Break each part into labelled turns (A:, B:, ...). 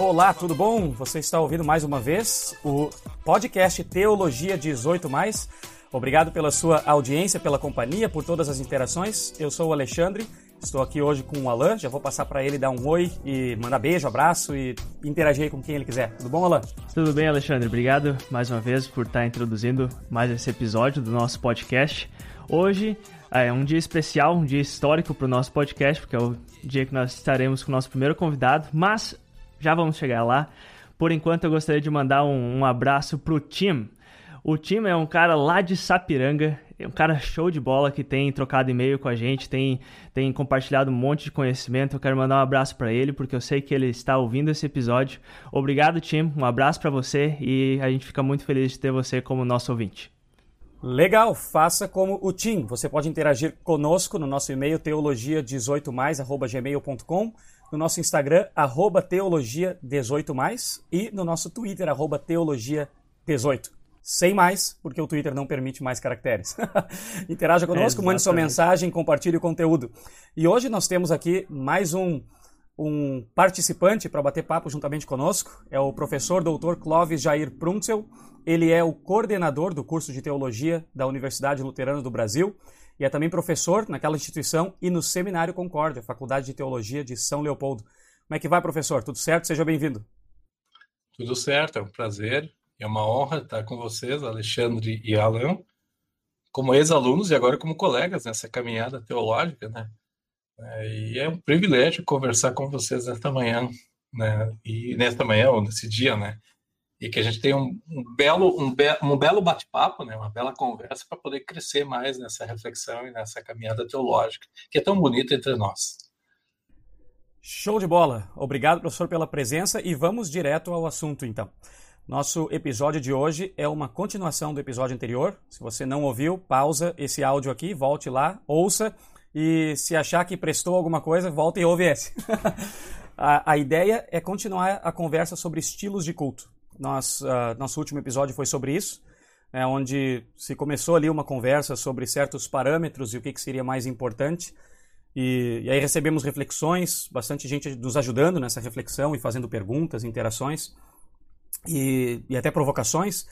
A: Olá, tudo bom? Você está ouvindo mais uma vez o podcast Teologia 18 Obrigado pela sua audiência, pela companhia, por todas as interações. Eu sou o Alexandre, estou aqui hoje com o Alan. Já vou passar para ele dar um oi e mandar beijo, abraço e interagir com quem ele quiser. Tudo bom, Alan?
B: Tudo bem, Alexandre. Obrigado mais uma vez por estar introduzindo mais esse episódio do nosso podcast. Hoje é um dia especial, um dia histórico para o nosso podcast, porque é o dia que nós estaremos com o nosso primeiro convidado, mas já vamos chegar lá. Por enquanto, eu gostaria de mandar um, um abraço para o Tim. O time é um cara lá de Sapiranga, é um cara show de bola que tem trocado e-mail com a gente, tem, tem compartilhado um monte de conhecimento. Eu quero mandar um abraço para ele, porque eu sei que ele está ouvindo esse episódio. Obrigado, Tim. Um abraço para você e a gente fica muito feliz de ter você como nosso ouvinte.
A: Legal, faça como o Tim. Você pode interagir conosco no nosso e-mail teologia18mais@gmail.com, no nosso Instagram teologia18mais e no nosso Twitter teologia18. Sem mais, porque o Twitter não permite mais caracteres. Interaja conosco, é, mande sua mensagem, compartilhe o conteúdo. E hoje nós temos aqui mais um, um participante para bater papo juntamente conosco. É o professor doutor Clóvis Jair Pruntzel. Ele é o coordenador do curso de teologia da Universidade Luterana do Brasil e é também professor naquela instituição e no Seminário Concórdia, Faculdade de Teologia de São Leopoldo. Como é que vai, professor? Tudo certo? Seja bem-vindo.
C: Tudo certo, é um prazer é uma honra estar com vocês, Alexandre e Alan, como ex-alunos e agora como colegas nessa caminhada teológica, né? É, e é um privilégio conversar com vocês nesta manhã, né? E nesta manhã ou nesse dia, né? E que a gente tenha um, um belo um, be um belo bate-papo, né? Uma bela conversa para poder crescer mais nessa reflexão e nessa caminhada teológica que é tão bonita entre nós.
A: Show de bola! Obrigado, professor, pela presença e vamos direto ao assunto, então. Nosso episódio de hoje é uma continuação do episódio anterior. Se você não ouviu, pausa esse áudio aqui, volte lá, ouça e se achar que prestou alguma coisa, volta e ouve esse. a, a, ideia é continuar a conversa sobre estilos de culto. Nós, uh, nosso último episódio foi sobre isso, né, onde se começou ali uma conversa sobre certos parâmetros e o que, que seria mais importante. E, e aí recebemos reflexões, bastante gente nos ajudando nessa reflexão e fazendo perguntas, interações e, e até provocações.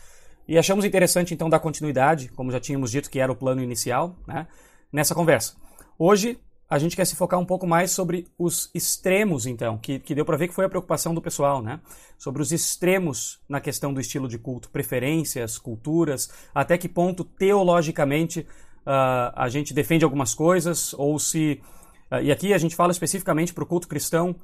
A: E achamos interessante então dar continuidade, como já tínhamos dito que era o plano inicial, né, nessa conversa. Hoje a gente quer se focar um pouco mais sobre os extremos, então, que, que deu para ver que foi a preocupação do pessoal, né? Sobre os extremos na questão do estilo de culto, preferências, culturas, até que ponto teologicamente uh, a gente defende algumas coisas, ou se. Uh, e aqui a gente fala especificamente para o culto cristão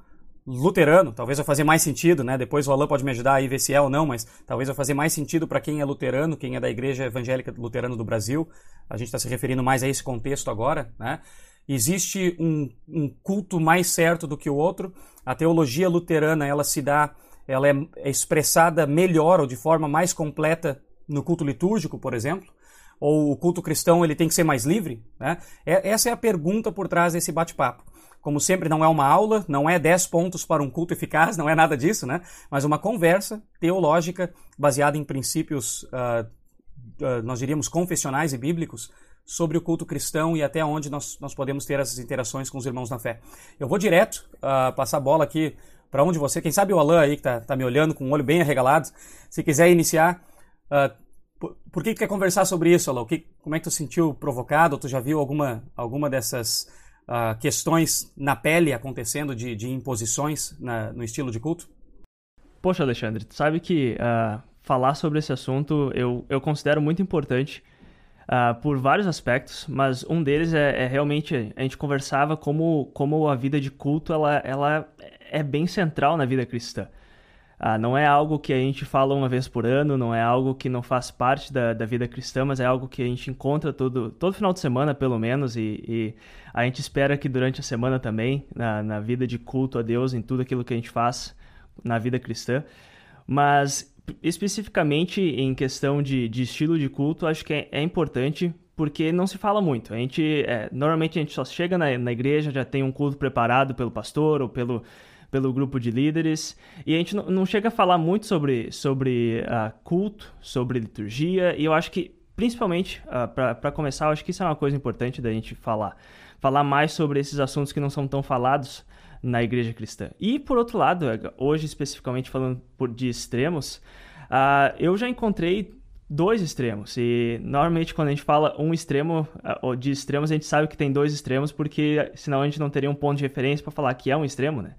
A: luterano, talvez vai fazer mais sentido, né? Depois o Alan pode me ajudar aí ver se é ou não, mas talvez vai fazer mais sentido para quem é luterano, quem é da Igreja Evangélica Luterana do Brasil. A gente está se referindo mais a esse contexto agora, né? Existe um, um, culto mais certo do que o outro. A teologia luterana ela se dá, ela é, é expressada melhor ou de forma mais completa no culto litúrgico, por exemplo. Ou o culto cristão ele tem que ser mais livre, né? É, essa é a pergunta por trás desse bate-papo. Como sempre, não é uma aula, não é 10 pontos para um culto eficaz, não é nada disso, né? Mas uma conversa teológica baseada em princípios, uh, uh, nós diríamos, confessionais e bíblicos sobre o culto cristão e até onde nós, nós podemos ter essas interações com os irmãos na fé. Eu vou direto uh, passar a bola aqui para onde você, quem sabe o Alan aí que está tá me olhando com o olho bem arregalado, se quiser iniciar, por, por, que tu quer conversar sobre isso, Alan? Que, como é que tu sentiu provocado? Tu já viu alguma, alguma dessas uh, questões na pele acontecendo de, de imposições na, no estilo de culto?
B: Poxa, Alexandre, tu sabe que uh, falar sobre esse assunto eu, eu considero muito importante uh, por vários aspectos, mas um deles é, é, realmente a gente conversava como, como a vida de culto ela, ela é bem central na vida cristã. Ah, não é algo que a gente fala uma vez por ano, não é algo que não faz parte da, da vida cristã, mas é algo que a gente encontra todo, todo final de semana, pelo menos, e, e a gente espera que durante a semana também, na, na vida de culto a Deus, em tudo aquilo que a gente faz na vida cristã. Mas especificamente em questão de, de estilo de culto, acho que é, é importante porque não se fala muito. A gente, é, normalmente a gente só chega na, na igreja, já tem um culto preparado pelo pastor ou pelo, pelo grupo de líderes, e a gente não, chega a falar muito sobre, sobre uh, culto, sobre liturgia, e eu acho que, principalmente, uh, para começar, eu acho que isso é uma coisa importante da gente falar. Falar mais sobre esses assuntos que não são tão falados na igreja cristã. E, por outro lado, hoje especificamente falando de extremos, uh, eu já encontrei dois extremos. E normalmente quando a gente fala um extremo ou de extremos, a gente sabe que tem dois extremos, porque senão a gente não teria um ponto de referência para falar que é um extremo, né?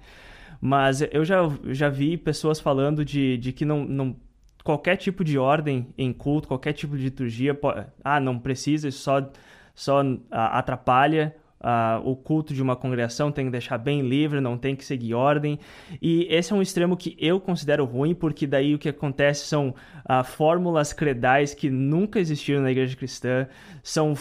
B: Mas eu já, já vi pessoas falando de, de que não, não qualquer tipo de ordem em culto, qualquer tipo de liturgia, pode, ah, não precisa, só, só atrapalha Uh, o culto de uma congregação tem que deixar bem livre, não tem que seguir ordem. E esse é um extremo que eu considero ruim, porque daí o que acontece são uh, fórmulas credais que nunca existiram na igreja cristã, são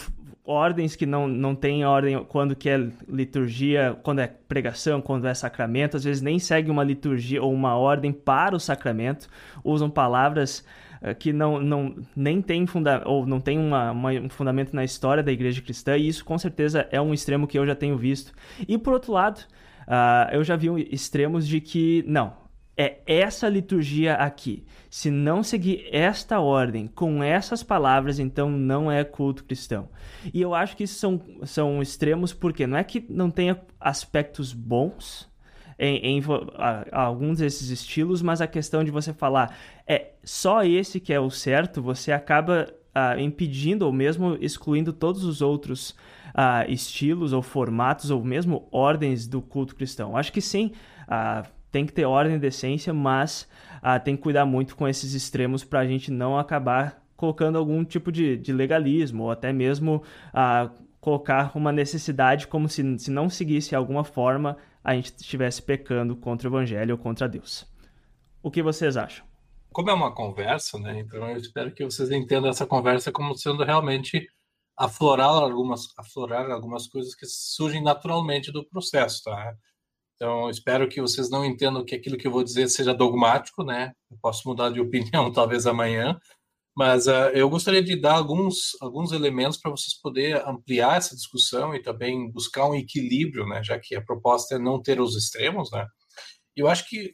B: ordens que não, não têm ordem quando que é liturgia, quando é pregação, quando é sacramento, às vezes nem segue uma liturgia ou uma ordem para o sacramento, usam palavras que não, não nem tem funda ou não tem uma, uma, um fundamento na história da igreja cristã, e isso com certeza é um extremo que eu já tenho visto. E por outro lado, uh, eu já vi extremos de que, não, é essa liturgia aqui. Se não seguir esta ordem com essas palavras, então não é culto cristão. E eu acho que isso são, são extremos porque não é que não tenha aspectos bons, em, em a, a alguns desses estilos, mas a questão de você falar é só esse que é o certo, você acaba uh, impedindo ou mesmo excluindo todos os outros uh, estilos ou formatos ou mesmo ordens do culto cristão. Acho que sim, uh, tem que ter ordem e decência, mas tem que cuidar muito com esses extremos para a gente não acabar colocando algum tipo de, de legalismo ou até mesmo colocar uma necessidade como se, se não seguisse alguma forma a gente estivesse pecando contra o evangelho ou contra Deus. O que vocês acham?
C: Como é uma conversa, né? Então eu espero que vocês entendam essa conversa como sendo realmente aflorar algumas, aflorar algumas coisas que surgem naturalmente do processo, tá? Então, espero que vocês não entendam que aquilo que eu vou dizer seja dogmático, né? Eu posso mudar de opinião talvez amanhã, mas uh, eu gostaria de dar alguns, alguns elementos para vocês poderem ampliar essa discussão e também buscar um equilíbrio, né? Já que a proposta é não ter os extremos, né? Eu acho que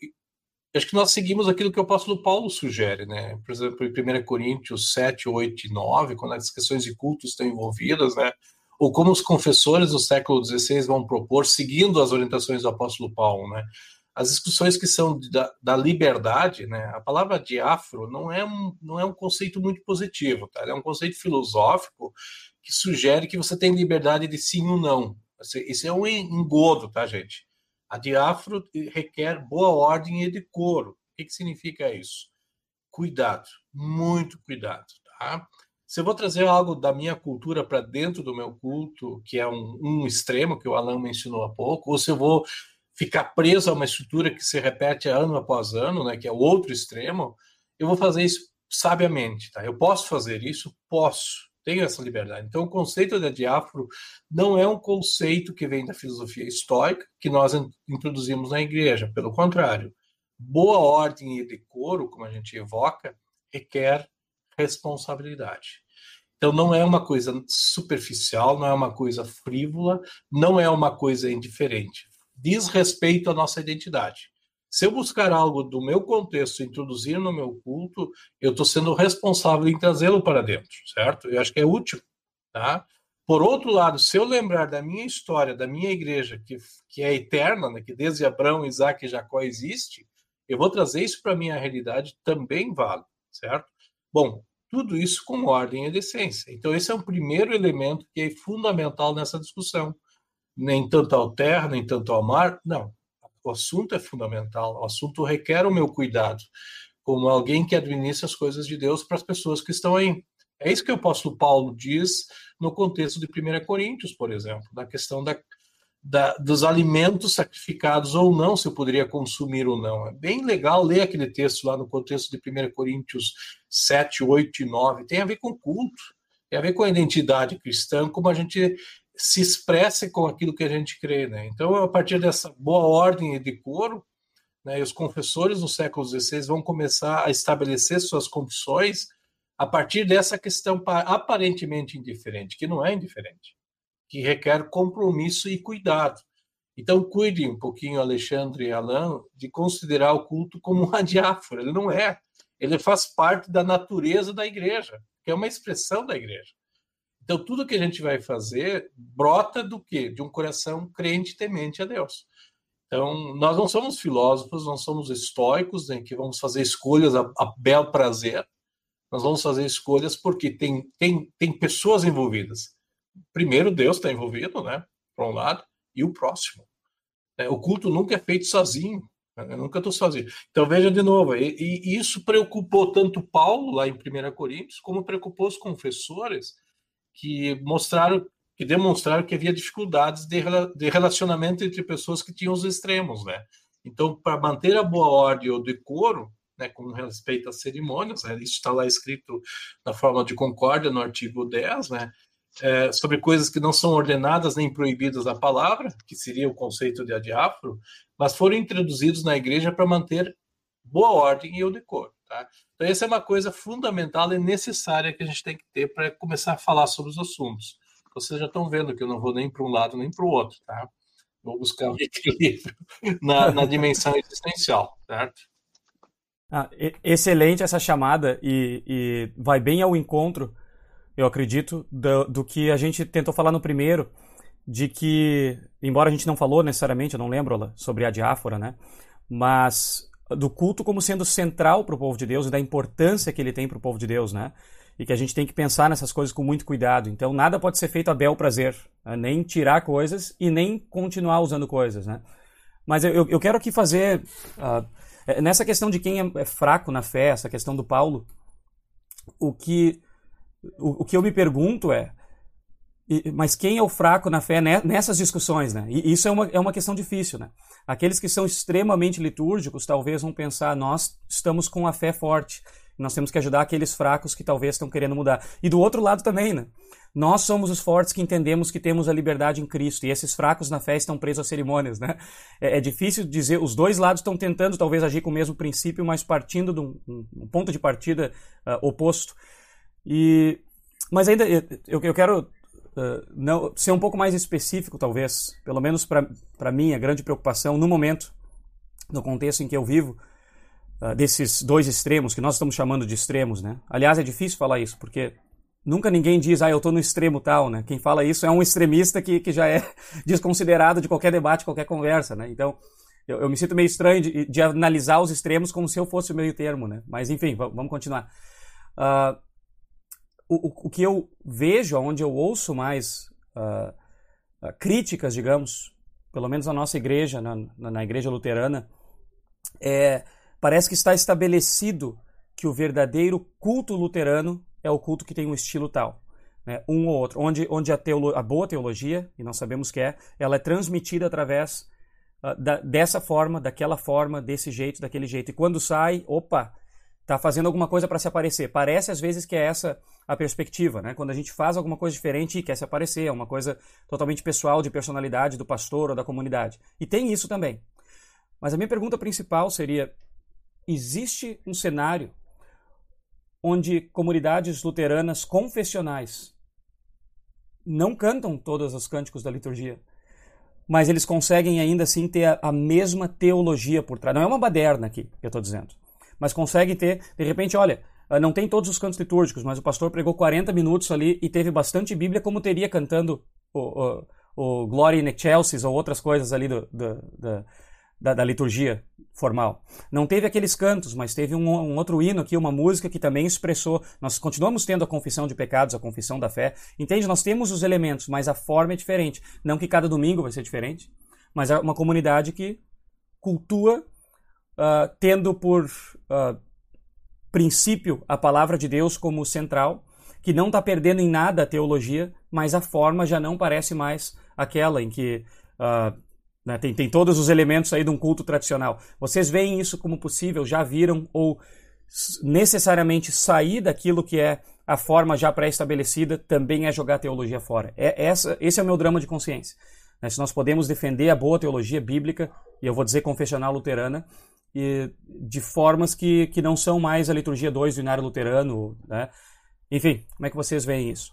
C: acho que nós seguimos aquilo que o apóstolo Paulo sugere, né? Por exemplo, em 1 Coríntios 7, 8 e 9, quando as questões de culto estão envolvidas, né? Ou como os confessores do século XVI vão propor, seguindo as orientações do apóstolo Paulo, né? As discussões que são da, da, liberdade, né? A palavra diáforo não é um, não é um conceito muito positivo, tá? É um conceito filosófico que sugere que você tem liberdade de sim ou não. Isso é um engodo, tá, gente? A diáforo requer boa ordem e decoro. O que, que significa isso? Cuidado, muito cuidado, tá? Se eu vou trazer algo da minha cultura para dentro do meu culto, que é um, um extremo que o Alan mencionou há pouco, ou se eu vou ficar preso a uma estrutura que se repete ano após ano, né, que é o outro extremo, eu vou fazer isso sabiamente, tá? Eu posso fazer isso? Posso. Tenho essa liberdade. Então, o conceito da diáforo não é um conceito que vem da filosofia estoica que nós introduzimos na igreja. Pelo contrário, boa ordem e decoro, como a gente evoca, requer responsabilidade. Então, não é uma coisa superficial, não é uma coisa frívola, não é uma coisa indiferente diz respeito à nossa identidade. Se eu buscar algo do meu contexto, introduzir no meu culto, eu estou sendo responsável em trazê-lo para dentro, certo? Eu acho que é útil, tá? Por outro lado, se eu lembrar da minha história, da minha igreja, que, que é eterna, né, que desde Abraão, Isaac e Jacó existe, eu vou trazer isso para a minha realidade, também vale, certo? Bom, tudo isso com ordem e decência. Então, esse é um primeiro elemento que é fundamental nessa discussão nem tanto ao terra, nem tanto ao mar. Não. O assunto é fundamental, o assunto requer o meu cuidado, como alguém que administra as coisas de Deus para as pessoas que estão aí. É isso que o apóstolo Paulo diz no contexto de 1 Coríntios, por exemplo, da questão da, da, dos alimentos sacrificados ou não, se eu poderia consumir ou não. É bem legal ler aquele texto lá no contexto de 1 Coríntios 7, 8 e 9. Tem a ver com culto, tem a ver com a identidade cristã, como a gente se expresse com aquilo que a gente crê, né? Então, a partir dessa boa ordem e decoro, né, os confessores no século XVI vão começar a estabelecer suas confissões a partir dessa questão aparentemente indiferente, que não é indiferente, que requer compromisso e cuidado. Então, cuide um pouquinho, Alexandre e Alain, de considerar o culto como uma diáfora. Ele não é. Ele faz parte da natureza da igreja, que é uma expressão da igreja. Então, tudo que a gente vai fazer brota do quê? De um coração crente temente a Deus. Então, nós não somos filósofos, não somos estoicos, em que vamos fazer escolhas a, a bel prazer. Nós vamos fazer escolhas porque tem, tem, tem pessoas envolvidas. Primeiro, Deus está envolvido, né? Por um lado, e o próximo. É, o culto nunca é feito sozinho. Né? Eu nunca estou sozinho. Então, veja de novo, e, e, isso preocupou tanto Paulo, lá em 1 Coríntios, como preocupou os confessores, que mostraram que demonstraram que havia dificuldades de, de relacionamento entre pessoas que tinham os extremos, né? Então, para manter a boa ordem ou decoro, né, com respeito às cerimônias, né, isso está lá escrito na forma de concórdia, no artigo 10, né, é, sobre coisas que não são ordenadas nem proibidas da palavra, que seria o conceito de adiáforo, mas foram introduzidos na igreja para manter boa ordem e o decoro. Tá? Então, essa é uma coisa fundamental e necessária que a gente tem que ter para começar a falar sobre os assuntos vocês já estão vendo que eu não vou nem para um lado nem para o outro, tá? Vou buscar um equilíbrio na, na dimensão existencial, certo?
A: Ah, excelente essa chamada e, e, vai bem ao encontro, eu acredito, do, do, que a gente tentou falar no primeiro, de que, embora a gente não falou necessariamente, eu não lembro sobre a diáfora, né? Mas do culto como sendo central para o povo de Deus e da importância que ele tem para o povo de Deus, né? e que a gente tem que pensar nessas coisas com muito cuidado. Então, nada pode ser feito a bel prazer, né? nem tirar coisas e nem continuar usando coisas, né? Mas eu, eu quero aqui fazer, uh, nessa questão de quem é, é fraco na fé, essa questão do Paulo, o que, o, o que eu me pergunto é, mas quem é o fraco na fé nessas discussões, né? E isso é uma, é uma questão difícil, né? Aqueles que são extremamente litúrgicos talvez vão pensar, nós estamos com a fé forte. Nós temos que ajudar aqueles fracos que talvez estão querendo mudar. E do outro lado também, né? Nós somos os fortes que entendemos que temos a liberdade em Cristo, e esses fracos na fé estão presos às cerimônias, né? É, é difícil dizer, os dois lados estão tentando talvez agir com o mesmo princípio, mas partindo de um, um ponto de partida uh, oposto. E, mas ainda, eu, eu quero uh, não, ser um pouco mais específico, talvez, pelo menos para mim, a grande preocupação no momento, no contexto em que eu vivo, uh, desses dois extremos, que nós estamos chamando de extremos, né? Aliás, é difícil falar isso, porque nunca ninguém diz, ah, eu estou no extremo tal, né? Quem fala isso é um extremista que, que já é desconsiderado de qualquer debate, qualquer conversa, né? Então, eu, eu me sinto meio estranho de, de, analisar os extremos como se eu fosse o meio termo, né? Mas, enfim, vamos continuar. Uh, o, o, que eu vejo, onde eu ouço mais uh, uh, críticas, digamos, pelo menos na nossa igreja, na, na igreja luterana, é Parece que está estabelecido que o verdadeiro culto luterano é o culto que tem um estilo tal. Né? Um ou outro. Onde, onde a, teolo, a boa teologia, e nós sabemos que é, ela é transmitida através uh, da, dessa forma, daquela forma, desse jeito, daquele jeito. E quando sai, opa, está fazendo alguma coisa para se aparecer. Parece às vezes que é essa a perspectiva, né? Quando a gente faz alguma coisa diferente e quer se aparecer, é uma coisa totalmente pessoal, de personalidade do pastor ou da comunidade. E tem isso também. Mas a minha pergunta principal seria: existe um cenário onde comunidades luteranas confessionais não cantam todos os cânticos da liturgia, mas eles conseguem ainda assim ter a, a mesma teologia por trás. Não é uma baderna aqui que eu estou dizendo, mas conseguem ter, de repente, olha, ah, não tem todos os cantos litúrgicos, mas o pastor pregou 40 minutos ali e teve bastante Bíblia, como teria cantando o, o, o Glory in Excelsis ou outras coisas ali do, do, do da, da, liturgia formal. Não teve aqueles cantos, mas teve um, um, outro hino aqui, uma música que também expressou. Nós continuamos tendo a confissão de pecados, a confissão da fé. Entende? Nós temos os elementos, mas a forma é diferente. Não que cada domingo vai ser diferente, mas é uma comunidade que cultua uh, tendo por uh, princípio a palavra de Deus como central, que não está perdendo em nada a teologia, mas a forma já não parece mais aquela em que uh, né? Tem, tem todos os elementos aí de um culto tradicional. Vocês veem isso como possível? Já viram ou necessariamente sair daquilo que é a forma já pré-estabelecida também é jogar a teologia fora? É essa, esse é o meu drama de consciência. né, se nós podemos defender a boa teologia bíblica, e eu vou dizer confessional luterana, e de formas que, que não são mais a liturgia 2 do Inário Luterano. Né? Enfim, como é que vocês veem isso?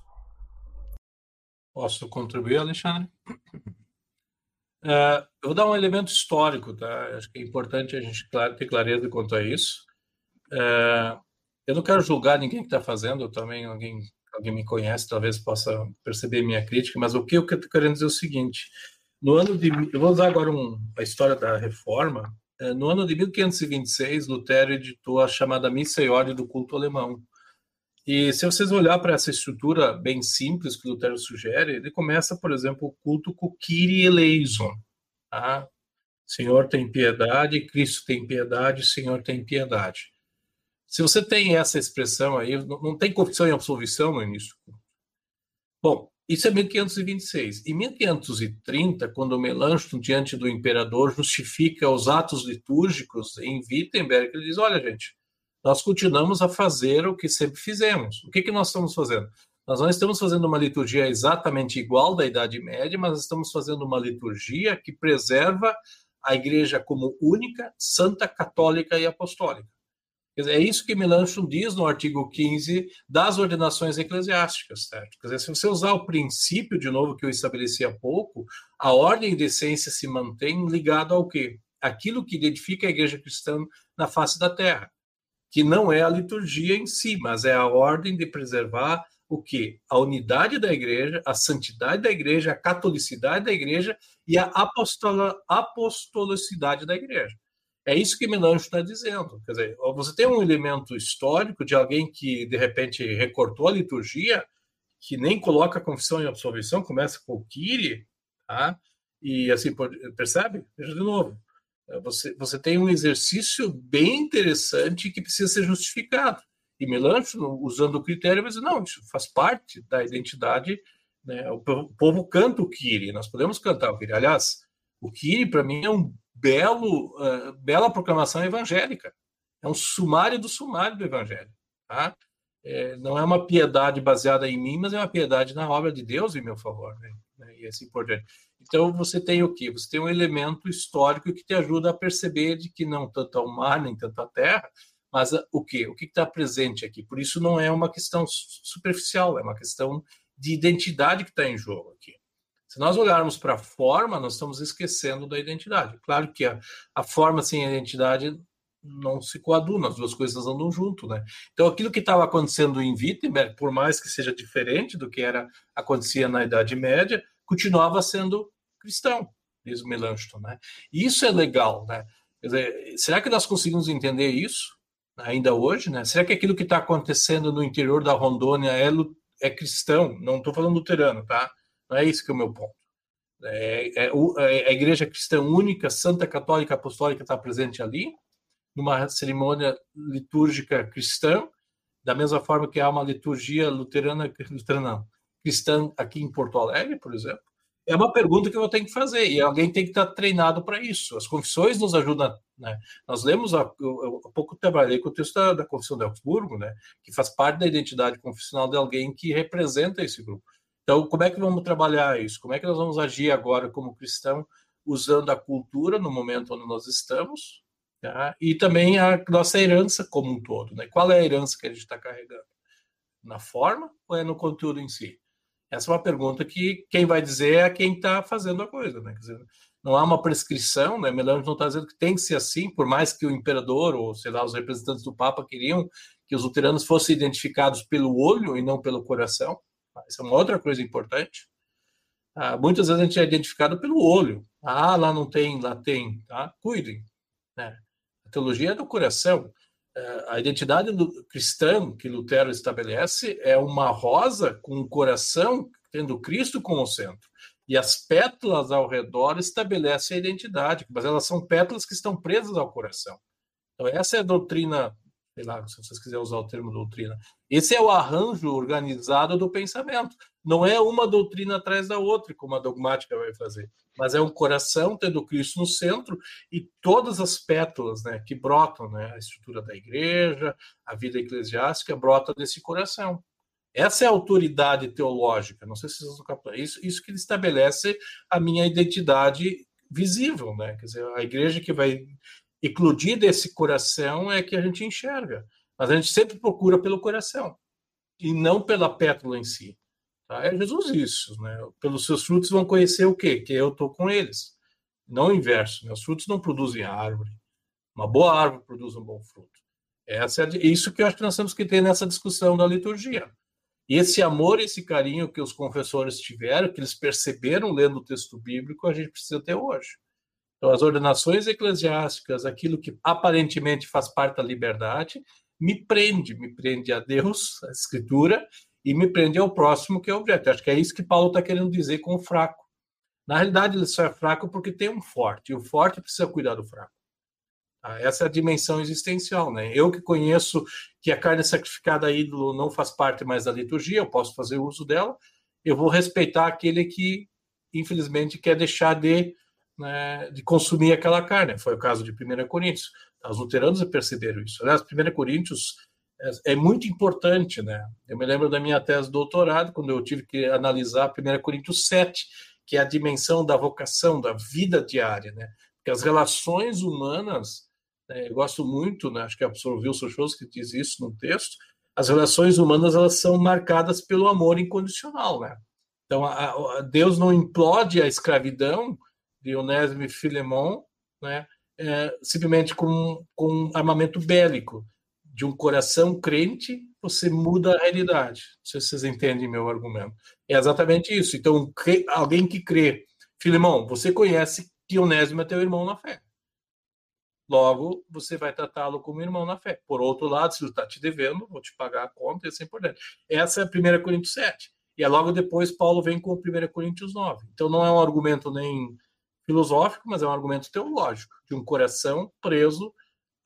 C: Posso contribuir, Alexandre? Uh, eu vou dar um elemento histórico, tá? Acho que é importante a gente ter clareza quanto a isso. Uh, eu não quero julgar ninguém que está fazendo, também alguém, alguém me conhece, talvez possa perceber minha crítica, mas o que eu estou querendo dizer é o seguinte: no ano de, eu vou usar agora um, a história da Reforma. Uh, no ano de 1526, Lutero editou a chamada Missa e Ordem do Culto Alemão. E se vocês olhar para essa estrutura bem simples que Lutero sugere, ele começa, por exemplo, o culto com Kyrie eleison. Tá? Senhor tem piedade, Cristo tem piedade, Senhor tem piedade. Se você tem essa expressão aí, não tem confissão e absolvição no início. Bom, isso é 1526. Em 1530, quando Melanchthon, diante do imperador, justifica os atos litúrgicos em Wittenberg, ele diz: olha, gente, nós continuamos a fazer o que sempre fizemos. O que, que nós estamos fazendo? Nós não estamos fazendo uma liturgia exatamente igual da Idade Média, mas estamos fazendo uma liturgia que preserva a Igreja como única, santa, católica e apostólica. Dizer, é isso que Melanchthon diz no artigo 15 das ordenações eclesiásticas, certo? Quer dizer, se você usar o princípio, de novo, que eu estabeleci há pouco, a ordem de essência se mantém ligada ao quê? Aquilo que identifica a igreja cristã na face da terra que não é a liturgia em si, mas é a ordem de preservar o que? A unidade da igreja, a santidade da igreja, a catolicidade da igreja e a apostolicidade da igreja. É isso que Melanchthon está dizendo. Quer dizer, você tem um elemento histórico de alguém que, de repente, recortou a liturgia, que nem coloca confissão e absolvição, começa com o Kyrie, tá? e assim, percebe? Veja de novo. Você, você tem um exercício bem interessante que precisa ser justificado. E Melanchthon, usando o critério, vai dizer, não, isso faz parte da identidade. Né? O povo canta o Kyrie, nós podemos cantar o Kyrie. Aliás, o Kyrie, para mim, é um belo, uh, bela proclamação evangélica. É um sumário do sumário do evangelho. Tá? É, não é uma piedade baseada em mim, mas é uma piedade na obra de Deus em meu favor. Né? E assim por diante. Então você tem o que? Você tem um elemento histórico que te ajuda a perceber de que não tanto ao mar nem tanto à terra, mas o que? O que está presente aqui? Por isso não é uma questão superficial, é uma questão de identidade que está em jogo aqui. Se nós olharmos para a forma, nós estamos esquecendo da identidade. Claro que a, a forma sem a identidade não se coaduna, as duas coisas andam junto, né? Então aquilo que estava acontecendo em Wittenberg, por mais que seja diferente do que era acontecia na Idade Média, continuava sendo cristão, diz Melanchthon, né? E isso é legal, né? Dizer, será que nós conseguimos entender isso ainda hoje, né? Será que aquilo que está acontecendo no interior da Rondônia é, é cristão? Não estou falando luterano, tá? É isso que é o meu ponto. É, é, é a igreja cristã única, santa, católica, apostólica está presente ali, numa cerimônia litúrgica cristã, da mesma forma que há uma liturgia luterana, luterana cristã aqui em Porto Alegre, por exemplo? É uma pergunta que eu tenho que fazer e alguém tem que estar treinado para isso. As confissões nos ajudam. Né? Nós lemos há, há pouco trabalhei com o texto da, da Confissão de Augsburgo, né? que faz parte da identidade confissional de alguém que representa esse grupo. Então, como é que vamos trabalhar isso? Como é que nós vamos agir agora como cristão, usando a cultura no momento onde nós estamos, tá? e também a nossa herança como um todo? Né? Qual é a herança que a gente está carregando? Na forma ou é no conteúdo em si? Essa é uma pergunta que quem vai dizer é quem está fazendo a coisa, né? Quer dizer, não há uma prescrição, né? Melano não está dizendo que tem que ser assim, por mais que o imperador ou, sei lá, os representantes do Papa queriam que os luteranos fossem identificados pelo olho e não pelo coração. Essa é uma outra coisa importante. Ah, muitas vezes a gente é identificado pelo olho. Ah, lá não tem, lá tem. Tá? Cuidem. Né? A teologia é do coração a identidade cristã que Lutero estabelece é uma rosa com um coração tendo Cristo como centro. E as pétalas ao redor estabelecem a identidade, mas elas são pétalas que estão presas ao coração. Então, essa é a doutrina, sei lá, se vocês quiserem usar o termo doutrina. Esse é o arranjo organizado do pensamento. Não é uma doutrina atrás da outra, como a dogmática vai fazer mas é um coração tendo Cristo no centro e todas as pétalas né, que brotam, né, a estrutura da igreja, a vida eclesiástica, brota desse coração. Essa é a autoridade teológica. Não sei se vocês estão. Isso, isso que estabelece a minha identidade visível, né? Quer dizer, a igreja que vai eclodir desse coração é que a gente enxerga. Mas a gente sempre procura pelo coração e não pela pétala em si. Tá? É Jesus isso, né? Pelos seus frutos vão conhecer o quê? Que eu estou com eles. Não o inverso. Meus frutos não produzem árvore. Uma boa árvore produz um bom fruto. Essa é isso que eu acho que nós temos que ter nessa discussão da liturgia. E esse amor, esse carinho que os confessores tiveram, que eles perceberam lendo o texto bíblico, a gente precisa ter hoje. Então, as ordenações eclesiásticas, aquilo que aparentemente faz parte da liberdade, me prende, me prende a Deus, a Escritura, e me prende ao próximo, que é o objeto. Acho que é isso que Paulo está querendo dizer com o fraco. Na realidade, ele só é fraco porque tem um forte, e o forte precisa cuidar do fraco. Tá? Essa é a dimensão existencial. Né? Eu que conheço que a carne sacrificada a ídolo não faz parte mais da liturgia, eu posso fazer uso dela, eu vou respeitar aquele que, infelizmente, quer deixar de, né, de consumir aquela carne. Foi o caso de 1 Coríntios. Os luteranos perceberam isso. Aliás, 1 Coríntios é, é, muito importante, né? Eu me lembro da minha tese de doutorado, quando eu tive que analisar 1 Coríntios 7, que é a dimensão da vocação, da vida diária, né? Porque as relações humanas, né, eu gosto muito, né? Acho que absorveu o que diz isso no texto, as relações humanas elas são marcadas pelo amor incondicional, né? Então, a, a Deus não implode a escravidão de e Filemon, né? é, simplesmente com, com armamento bélico. De um coração crente, você muda a realidade. Não sei se vocês entendem meu argumento. É exatamente isso. Então, alguém que crê, Filemão, você conhece que Onésimo é teu irmão na fé. Logo, você vai tratá-lo como irmão na fé. Por outro lado, se ele está te devendo, vou te pagar a conta e assim por diante. Essa é a 1 Coríntios 7. E é logo depois Paulo vem com 1 Coríntios 9. Então não é um argumento nem filosófico, mas é um argumento teológico, de um coração preso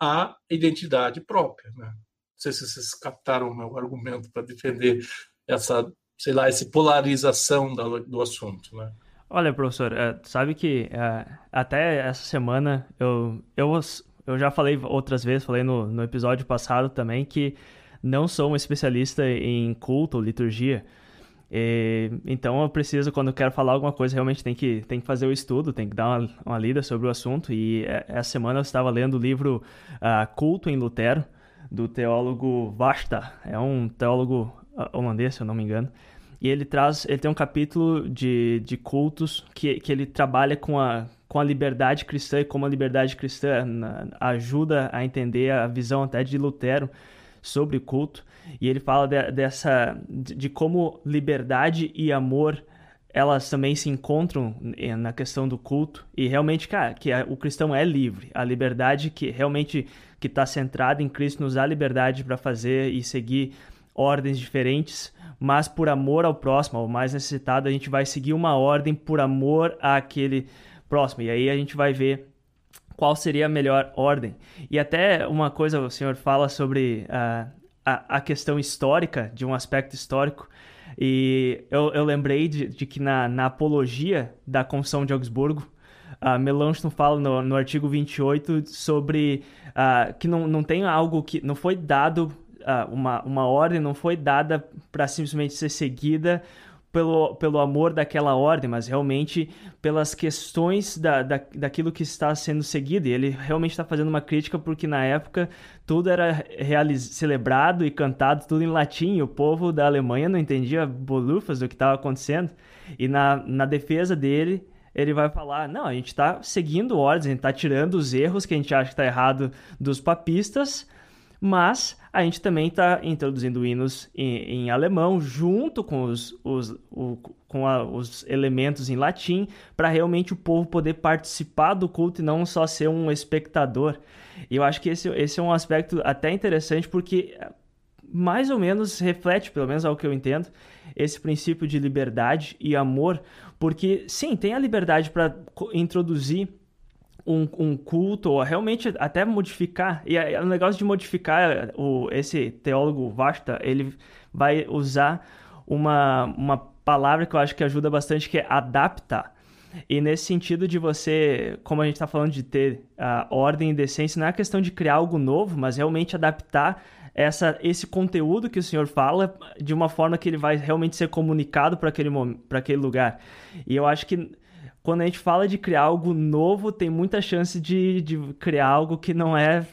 C: à identidade própria. Né? Não sei se vocês captaram o meu argumento para defender essa, sei lá, essa polarização do assunto. Né?
B: Olha, professor, é, sabe que é, até essa semana eu, eu, eu já falei outras vezes, falei no, no episódio passado também, que não sou um especialista em culto ou liturgia, e, então eu preciso, quando eu quero falar alguma coisa, realmente tem que, tem que fazer o estudo, tem que dar uma, uma lida sobre o assunto. E é, essa semana eu estava lendo o livro uh, Culto em Lutero, do teólogo Vasta. É um teólogo uh, holandês, se eu não me engano. E ele traz, ele tem um capítulo de, de cultos que, que ele trabalha com a, com a liberdade cristã e como a liberdade cristã ajuda a entender a visão até de Lutero sobre culto. E ele fala de, dessa de, como liberdade e amor elas também se encontram eh, na questão do culto e realmente, cara, que o cristão é livre. A liberdade que realmente que está centrada em Cristo nos dá liberdade para fazer e seguir ordens diferentes, mas por amor ao próximo, ao mais necessitado, a gente vai seguir uma ordem por amor àquele próximo. E aí a gente vai ver qual seria a melhor ordem. E até uma coisa o senhor fala sobre uh, a, a questão histórica, de um aspecto histórico, e eu, eu lembrei de, de que na, na, apologia da Confissão de Augsburgo, uh, Melanchthon fala no, no artigo 28 sobre uh, que não, não tem algo que não foi dado, uh, uma, uma ordem não foi dada para simplesmente ser seguida pelo, pelo amor daquela ordem, mas realmente pelas questões da, da, daquilo que está sendo seguido. E ele realmente está fazendo uma crítica porque na época tudo era celebrado e cantado tudo em latim e o povo da Alemanha não entendia bolufas do que estava acontecendo. E na, na defesa dele, ele vai falar: não, a gente está seguindo ordens, a gente está tirando os erros que a gente acha que está errado dos papistas mas a gente também está introduzindo hinos em, em, alemão junto com os, os, o, com a, os elementos em latim para realmente o povo poder participar do culto e não só ser um espectador. E eu acho que esse, esse é um aspecto até interessante porque mais ou menos reflete, pelo menos ao que eu entendo, esse princípio de liberdade e amor, porque sim, tem a liberdade para introduzir um, um, culto, ou realmente até modificar. E o negócio de modificar, o, esse teólogo Vasta, ele vai usar uma, uma palavra que eu acho que ajuda bastante, que é adaptar. E nesse sentido de você, como a gente está falando de ter a ordem e decência, não é questão de criar algo novo, mas realmente adaptar essa, esse conteúdo que o senhor fala de uma forma que ele vai realmente ser comunicado para aquele, aquele lugar. E eu acho que quando a gente fala de criar algo novo, tem muita chance de, de criar algo que não é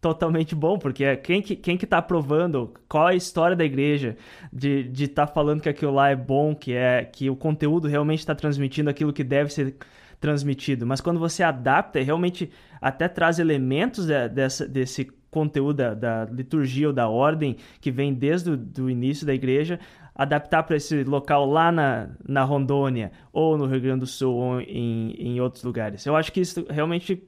B: totalmente bom, porque é quem que, quem que tá aprovando, qual é a história da igreja, de estar de tá falando que aquilo lá é bom, que é que o conteúdo realmente está transmitindo aquilo que deve ser transmitido. Mas quando você adapta, realmente até traz elementos de, dessa, desse conteúdo da, da, liturgia ou da ordem que vem desde o do início da igreja, adaptar para esse local lá na, na Rondônia, ou no Rio Grande do Sul, ou em, em outros lugares. Eu acho que isso realmente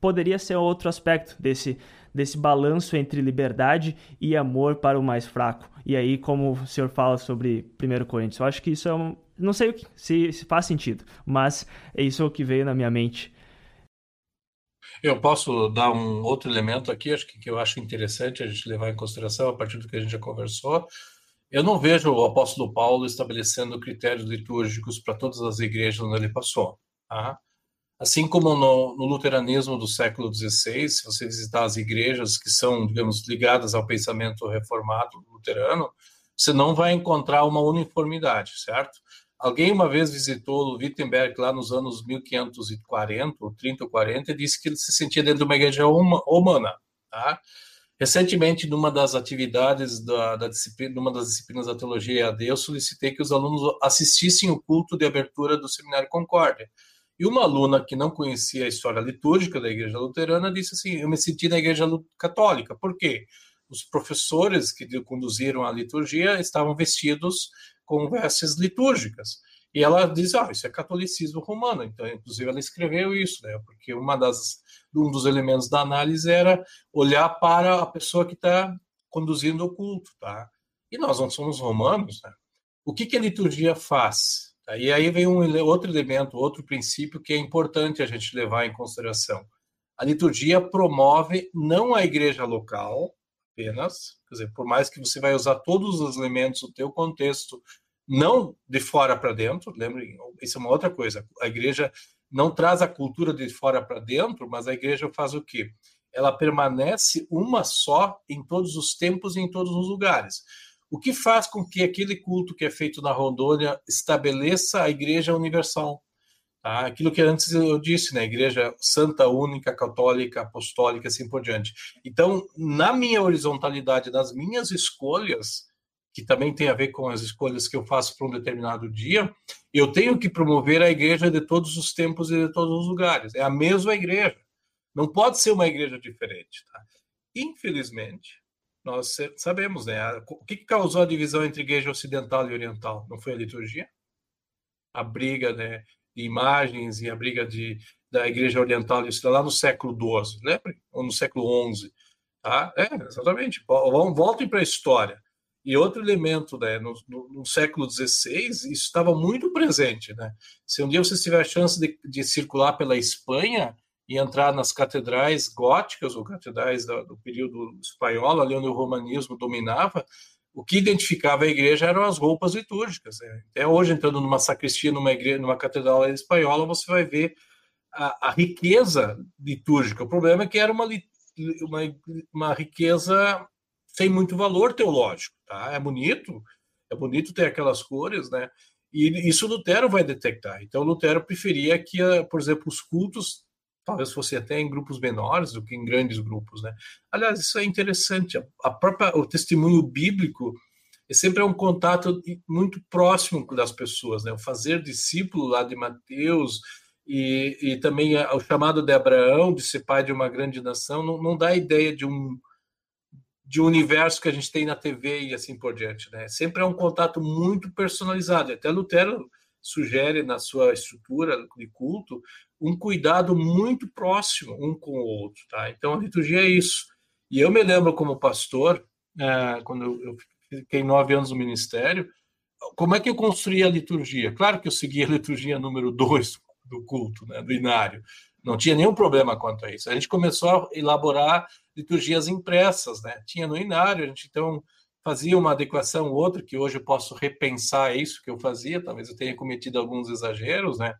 B: poderia ser outro aspecto desse, desse balanço entre liberdade e amor para o mais fraco. E aí, como o senhor fala sobre 1 Coríntios, eu acho que isso é um. Não sei se, se faz sentido, mas é isso que veio na minha mente.
C: Eu posso dar um outro elemento aqui, acho que, que eu acho interessante a gente levar em consideração a partir do que a gente já conversou. Eu não vejo o apóstolo Paulo estabelecendo critérios litúrgicos para todas as igrejas onde ele passou. Tá? Assim como no, no, luteranismo do século XVI, se você visitar as igrejas que são, digamos, ligadas ao pensamento reformado luterano, você não vai encontrar uma uniformidade, certo? Alguém uma vez visitou Wittenberg lá nos anos 1540, ou 30 ou 40, e disse que ele se sentia dentro de uma igreja humana, tá? Recentemente, numa das atividades da, da disciplina, numa das disciplinas da teologia EAD, eu solicitei que os alunos assistissem o culto de abertura do Seminário Concórdia. E uma aluna que não conhecia a história litúrgica da Igreja Luterana disse assim: Eu me senti na Igreja Católica. Por quê? Os professores que conduziram a liturgia estavam vestidos com vestes litúrgicas. E ela diz: Ah, isso é catolicismo romano. Então, inclusive, ela escreveu isso, né? Porque uma das, um dos elementos da análise era olhar para a pessoa que está conduzindo o culto, tá? E nós não somos romanos, né? O que, que a liturgia faz? Tá? E aí vem um outro elemento, outro princípio que é importante a gente levar em consideração. A liturgia promove não a igreja local apenas, quer dizer, por mais que você vai usar todos os elementos do teu contexto, não de fora para dentro, lembre, isso é uma outra coisa. A igreja não traz a cultura de fora para dentro, mas a igreja faz o quê? Ela permanece uma só em todos os tempos e em todos os lugares. O que faz com que aquele culto que é feito na Rondônia estabeleça a Igreja Universal. Tá? Aquilo que antes eu disse, né? Igreja Santa, Única, Católica, Apostólica, assim por diante. Então, na minha horizontalidade, nas minhas escolhas, que também tem a ver com as escolhas que eu faço para um determinado dia, eu tenho que promover a igreja de todos os tempos e de todos os lugares. É a mesma igreja. Não pode ser uma igreja diferente. Tá? Infelizmente, nós sabemos, né? O que causou a divisão entre igreja ocidental e oriental? Não foi a liturgia? A briga, né? De imagens e a briga de, da igreja oriental e ocidental lá no século XII, lembra? Ou no século XI, tá? É, exatamente. Voltem para a história. E outro elemento, né, no, no, no, século XVI, isso estava muito presente, né? Se um dia você tiver a chance de, de circular pela Espanha, e entrar nas catedrais góticas ou catedrais do, do período espanhol, ali onde o romanismo dominava, o que identificava a igreja eram as roupas litúrgicas. Né? Até hoje, entrando numa sacristia, numa igreja, numa catedral espanhola, você vai ver a, a riqueza litúrgica. O problema é que era uma, uma, uma riqueza sem muito valor teológico. Tá? É bonito, é bonito ter aquelas cores, né? E isso Lutero vai detectar. Então, Lutero preferia que, por exemplo, os cultos talvez fosse até em grupos menores do que em grandes grupos, né? Aliás, isso é interessante. A própria o testemunho bíblico é sempre um contato muito próximo das pessoas, né? O fazer discípulo lá de Mateus e, e também o chamado de Abraão de ser pai de uma grande nação não, não dá ideia de um de universo que a gente tem na TV e assim por diante, né? Sempre é um contato muito personalizado. Até Lutero sugere na sua estrutura de culto um cuidado muito próximo um com o outro, tá? Então a liturgia é isso. E eu me lembro como pastor, é, quando eu fiquei nove anos no ministério, como é que eu construí a liturgia? Claro que eu segui a liturgia número dois do culto, né, do inário. Não tinha nenhum problema quanto a isso. A gente começou a elaborar liturgias impressas, né? Tinha no inário, a gente então fazia uma adequação ou outra, que hoje eu posso repensar isso que eu fazia, talvez eu tenha cometido alguns exageros, né?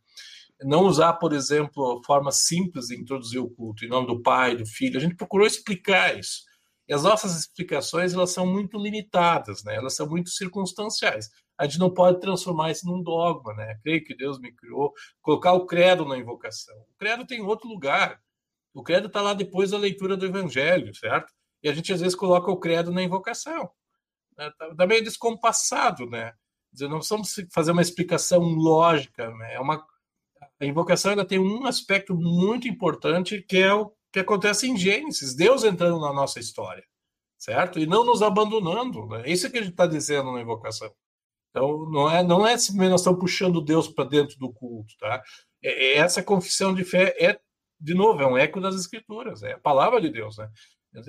C: não usar, por exemplo, forma simples de introduzir o culto, em nome do Pai, do Filho. A gente procurou explicar isso. E as nossas explicações elas são muito limitadas, né? Elas são muito circunstanciais. A gente não pode transformar isso num dogma, né? Creio que Deus me criou, colocar o credo na invocação. O credo tem outro lugar. O credo está lá depois da leitura do Evangelho, certo? E a gente às vezes coloca o credo na invocação. Está né? Tá meio descompassado, né? Dizer, não precisamos fazer uma explicação lógica, né? É uma a invocação ainda tem um aspecto muito importante que é o que acontece em Gênesis, Deus entrando na nossa história, certo? E não nos abandonando. Né? Isso que a gente está dizendo na invocação. Então, não é, não é simplesmente nós estamos puxando Deus para dentro do culto, tá? É, é, essa confissão de fé é, de novo, é um eco das Escrituras, é a palavra de Deus, né?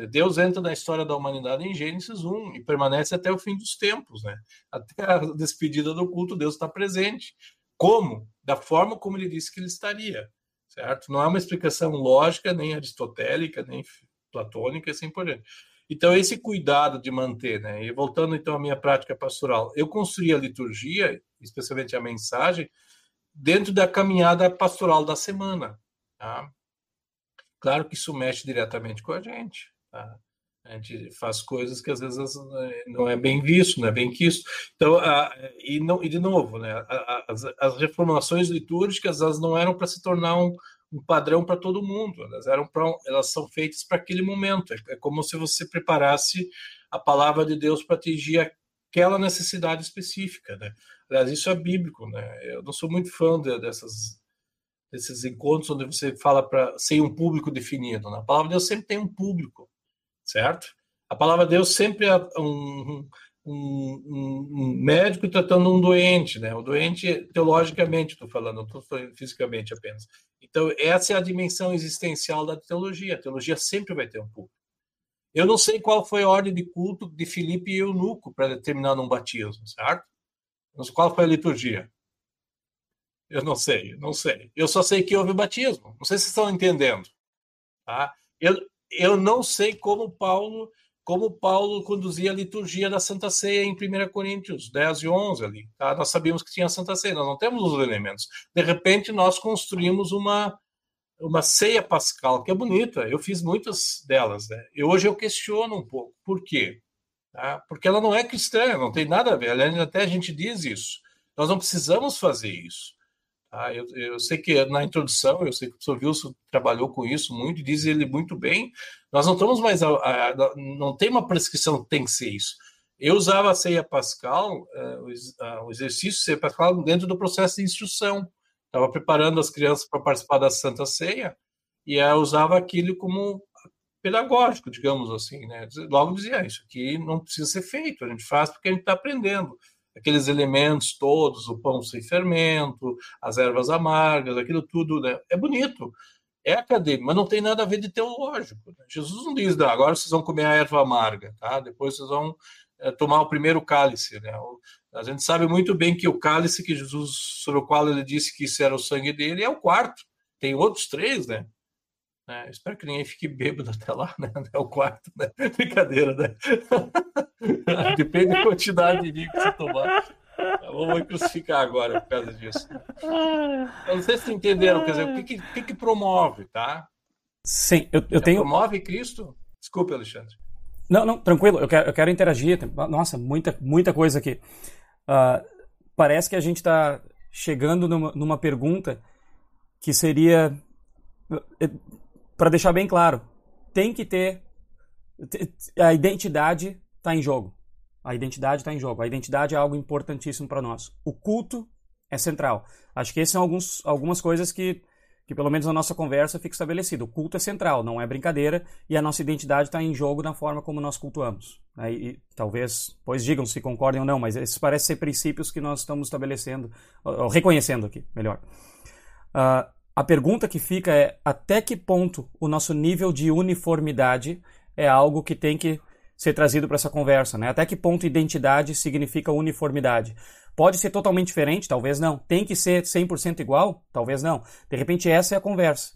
C: Deus entra na história da humanidade em Gênesis 1 e permanece até o fim dos tempos, né? Até a despedida do culto, Deus está presente. Como? Da forma como ele disse que ele estaria, certo? Não é uma explicação lógica, nem aristotélica, nem platônica, assim por diante. Então, esse cuidado de manter, né? E voltando então à minha prática pastoral, eu construí a liturgia, especialmente a mensagem, dentro da caminhada pastoral da semana. Tá? Claro que isso mexe diretamente com a gente. Tá? A gente faz coisas que às vezes não é bem visto, não é bem quisto. Então, a, e, não, e de novo, né, as, as reformulações litúrgicas elas não eram para se tornar um, um padrão para todo mundo, elas eram pra, elas são feitas para aquele momento. É, é como se você preparasse a palavra de Deus para atingir aquela necessidade específica, né? Aliás, isso é bíblico, né? Eu não sou muito fã de, dessas desses encontros onde você fala para sem um público definido. Né? A palavra de Deus sempre tem um público certo? A palavra de Deus sempre é um, um, um, médico tratando um doente, né? O doente, teologicamente, estou falando, não estou fisicamente apenas. Então, essa é a dimensão existencial da teologia. A teologia sempre vai ter um culto. Eu não sei qual foi a ordem de culto de Filipe e Eunuco para determinar um batismo, certo? Qual foi a liturgia? Eu não sei, não sei. Eu só sei que houve batismo. Não sei se estão entendendo. Tá? Eu, eu não sei como Paulo como Paulo conduzia a liturgia da Santa Ceia em 1 Coríntios 10 e 11 ali. Tá? Nós sabíamos que tinha Santa Ceia, nós não temos os elementos. De repente, nós construímos uma, uma ceia pascal, que é bonita. Eu fiz muitas delas. Né? E hoje eu questiono um pouco. Por quê? Tá? Porque ela não é cristã, não tem nada a ver. Até a gente diz isso. Nós não precisamos fazer isso. Ah, eu, eu, sei que na introdução, eu sei que o professor Wilson trabalhou com isso muito, diz ele muito bem. Nós não estamos mais. A, a, a, não tem uma prescrição tem que ser isso. Eu usava a ceia pascal, o, uh, o, exercício ceia pascal, dentro do processo de instrução. Estava preparando as crianças para participar da Santa Ceia e eu usava aquilo como pedagógico, digamos assim. Né? Logo dizia: Isso aqui não precisa ser feito, a gente faz porque a gente está aprendendo aqueles elementos todos, o pão sem fermento, as ervas amargas, aquilo tudo, né? é bonito, é acadêmico, mas não tem nada a ver de teológico. Né? Jesus não diz, agora vocês vão comer a erva amarga, tá? depois vocês vão é, tomar o primeiro cálice. Né? A gente sabe muito bem que o cálice que Jesus, sobre o qual ele disse que isso era o sangue dele, é o quarto. Tem outros três, né? É, espero que ninguém fique bêbado até lá, né? É o quarto, né? Brincadeira, né? Depende da quantidade de vinho que você tomar. Vamos me crucificar agora por causa disso. Eu não sei se entenderam, quer dizer, o que, que, que promove, tá?
A: Sim, eu, eu tenho.
C: Promove Cristo? Desculpe, Alexandre.
A: Não, não, tranquilo, eu quero, eu quero interagir. Nossa, muita, muita coisa aqui. Uh, parece que a gente está chegando numa, numa pergunta que seria para deixar bem claro, tem que ter a identidade está em jogo. A identidade está em jogo. A identidade é algo importantíssimo para nós. O culto é central. Acho que essas são alguns, algumas coisas que, que, pelo menos na nossa conversa, fica estabelecido. O culto é central, não é brincadeira, e a nossa identidade está em jogo na forma como nós cultuamos. Aí, talvez, pois digam se concordem ou não, mas esses parecem ser princípios que nós estamos estabelecendo, ou reconhecendo aqui, melhor. Uh, a pergunta que fica é até que ponto o nosso nível de uniformidade é algo que tem que ser trazido para essa conversa, né? Até que ponto identidade significa uniformidade? Pode ser totalmente diferente? Talvez não. Tem que ser 100% igual? Talvez não. De repente essa é a conversa.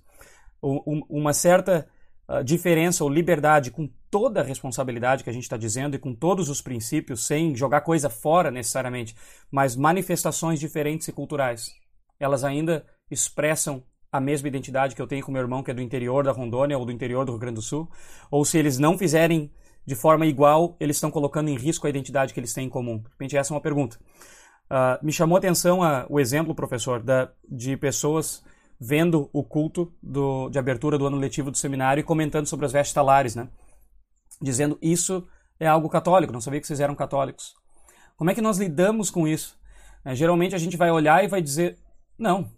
A: uma certa uh, diferença ou liberdade com toda a responsabilidade que a gente está dizendo e com todos os princípios, sem jogar coisa fora necessariamente, mas manifestações diferentes e culturais. Elas ainda expressam a mesma identidade que eu tenho com meu irmão que é do interior da Rondônia ou do interior do Rio Grande do Sul, ou se eles não fizerem de forma igual eles estão colocando em risco a identidade que eles têm em comum? De repente, essa é uma pergunta. Uh, me chamou a atenção a, o exemplo, professor, da, de pessoas vendo o culto do, de abertura do ano letivo do seminário e comentando sobre as vestes talares, né? Dizendo isso é algo católico, não sabia que vocês eram católicos. Como é que nós lidamos com isso? É, geralmente a gente vai olhar e vai dizer, não,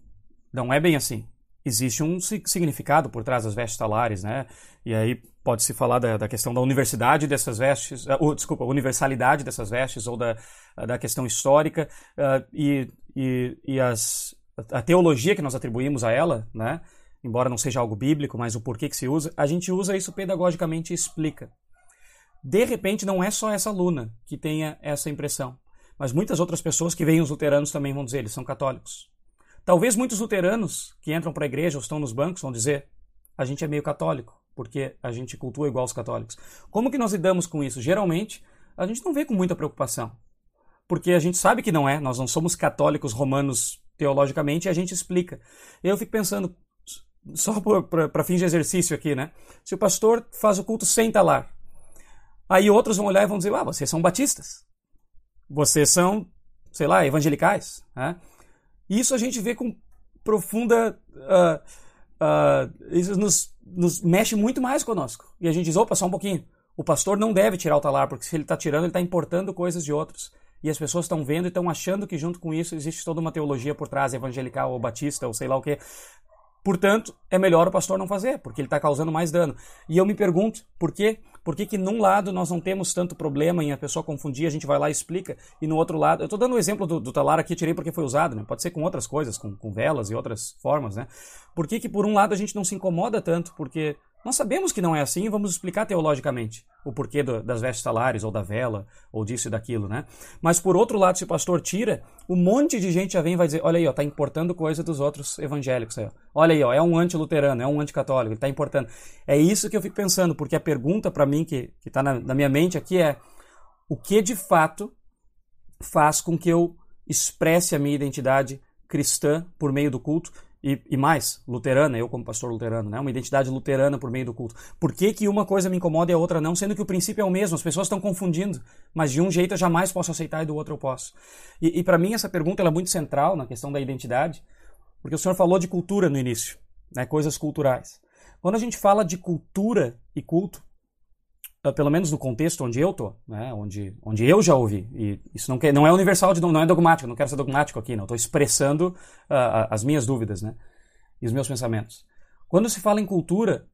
A: não é bem assim. Existe um significado por trás das vestes talares, né? E aí pode-se falar da, da, questão da universidade dessas vestes, uh, ou, desculpa, universalidade dessas vestes, ou da, da questão histórica, uh, e, e, e as, a teologia que nós atribuímos a ela, né? embora não seja algo bíblico, mas o porquê que se usa, a gente usa isso pedagogicamente e explica. De repente, não é só essa aluna que tenha essa impressão, mas muitas outras pessoas que veem os luteranos também vão dizer, eles são católicos. Talvez muitos luteranos que entram para a igreja ou estão nos bancos vão dizer, a gente é meio católico porque a gente cultua igual os católicos. Como que nós lidamos com isso? Geralmente, a gente não vê com muita preocupação, porque a gente sabe que não é, nós não somos católicos romanos teologicamente e a gente explica. Eu fico pensando, só para fins de exercício aqui, né? Se o pastor faz o culto sem talar, aí outros vão olhar e vão dizer, ah, vocês são batistas, vocês são, sei lá, evangelicais, né? Isso a gente vê com profunda... Uh, uh, isso nos nos mexe muito mais conosco. E a gente diz, opa, só um pouquinho. O pastor não deve tirar o talar, porque se ele está tirando, ele está importando coisas de outros. E as pessoas estão vendo e estão achando que junto com isso existe toda uma teologia por trás, evangelical ou batista ou sei lá o que. Portanto, é melhor o pastor não fazer, porque ele está causando mais dano. E eu me pergunto, por quê? Por que, que num lado nós não temos tanto problema em a pessoa confundir, a gente vai lá e explica, e no outro lado... Eu estou dando o exemplo do, do, talar aqui, tirei porque foi usado, né? Pode ser com outras coisas, com, com velas e outras formas, né? Por que que por um lado a gente não se incomoda tanto? Porque nós sabemos que não é assim e vamos explicar teologicamente o porquê do, das vestes talares, ou da vela, ou disso e daquilo, né? Mas por outro lado, se o pastor tira, um monte de gente já vem e vai dizer, olha aí, ó, tá importando coisa dos outros evangélicos aí, ó. Olha aí, ó, é um anti-luterano, é um anticatólico, ele tá importando. É isso que eu fico pensando, porque a pergunta para mim que, que tá na, na minha mente aqui é, o que de fato faz com que eu expresse a minha identidade cristã por meio do culto e, e, mais, luterana, eu como pastor luterano, né? uma identidade luterana por meio do culto. Por que, que uma coisa me incomoda e a outra não, sendo que o princípio é o mesmo? As pessoas estão confundindo, mas de um jeito eu jamais posso aceitar e do outro eu posso. E, e para mim essa pergunta é muito central na questão da identidade, porque o senhor falou de cultura no início, né? coisas culturais. Quando a gente fala de cultura e culto, pelo menos no contexto onde eu tô, né, onde, onde eu já ouvi, e isso não, quer, não é universal, de, não é dogmático, não quero ser dogmático aqui, não, estou expressando uh, as minhas dúvidas, né, e os meus pensamentos. Quando se fala em cultura,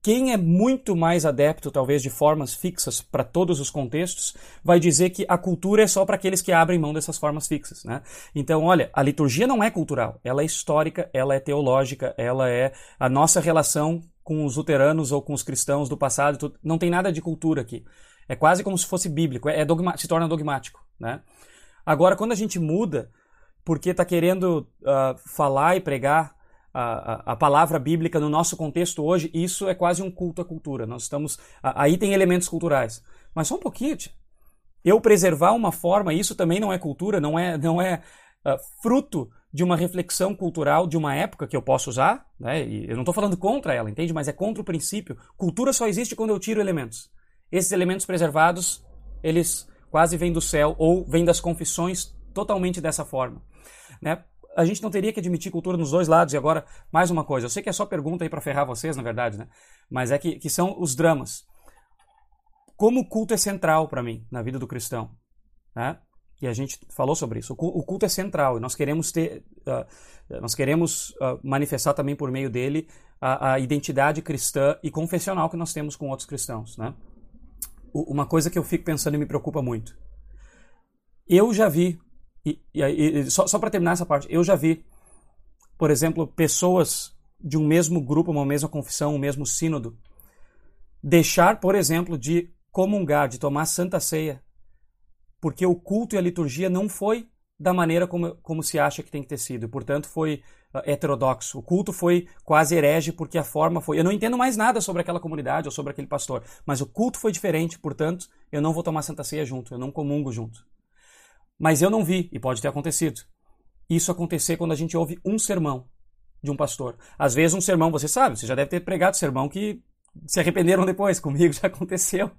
A: quem é muito mais adepto, talvez, de formas fixas para todos os contextos, vai dizer que a cultura é só para aqueles que abrem mão dessas formas fixas, né? Então, olha, a liturgia não é cultural, ela é histórica, ela é teológica, ela é a nossa relação com os luteranos ou com os cristãos do passado, não tem nada de cultura aqui. É quase como se fosse bíblico, é, é dogma, se torna dogmático. Né? Agora, quando a gente muda, porque está querendo uh, falar e pregar a, a, a, palavra bíblica no nosso contexto hoje, isso é quase um culto à cultura. Nós estamos. Aí tem elementos culturais. Mas só um pouquinho, tia. Eu preservar uma forma, isso também não é cultura, não é, não é uh, fruto de uma reflexão cultural de uma época que eu posso usar, né? E eu não estou falando contra ela, entende? Mas é contra o princípio. Cultura só existe quando eu tiro elementos. Esses elementos preservados, eles quase vêm do céu ou vêm das confissões totalmente dessa forma, né? A gente não teria que admitir cultura nos dois lados. E agora, mais uma coisa. Eu sei que é só pergunta aí para ferrar vocês, na verdade, né? Mas é que, que são os dramas. Como o culto é central para mim na vida do cristão, né? E a gente falou sobre isso. O culto é central e nós queremos ter, uh, nós queremos uh, manifestar também por meio dele a, a, identidade cristã e confessional que nós temos com outros cristãos, né? O, uma coisa que eu fico pensando e me preocupa muito. Eu já vi, e, e, e só, só para terminar essa parte, eu já vi, por exemplo, pessoas de um mesmo grupo, uma mesma confissão, um mesmo sínodo, deixar, por exemplo, de comungar, de tomar santa ceia porque o culto e a liturgia não foi da maneira como, como se acha que tem que ter sido, e, portanto foi uh, heterodoxo. O culto foi quase herege porque a forma foi. Eu não entendo mais nada sobre aquela comunidade ou sobre aquele pastor, mas o culto foi diferente, portanto eu não vou tomar Santa Ceia junto, eu não comungo junto. Mas eu não vi, e pode ter acontecido, isso acontecer quando a gente ouve um sermão de um pastor. Às vezes um sermão, você sabe, você já deve ter pregado sermão que se arrependeram depois. Comigo já aconteceu.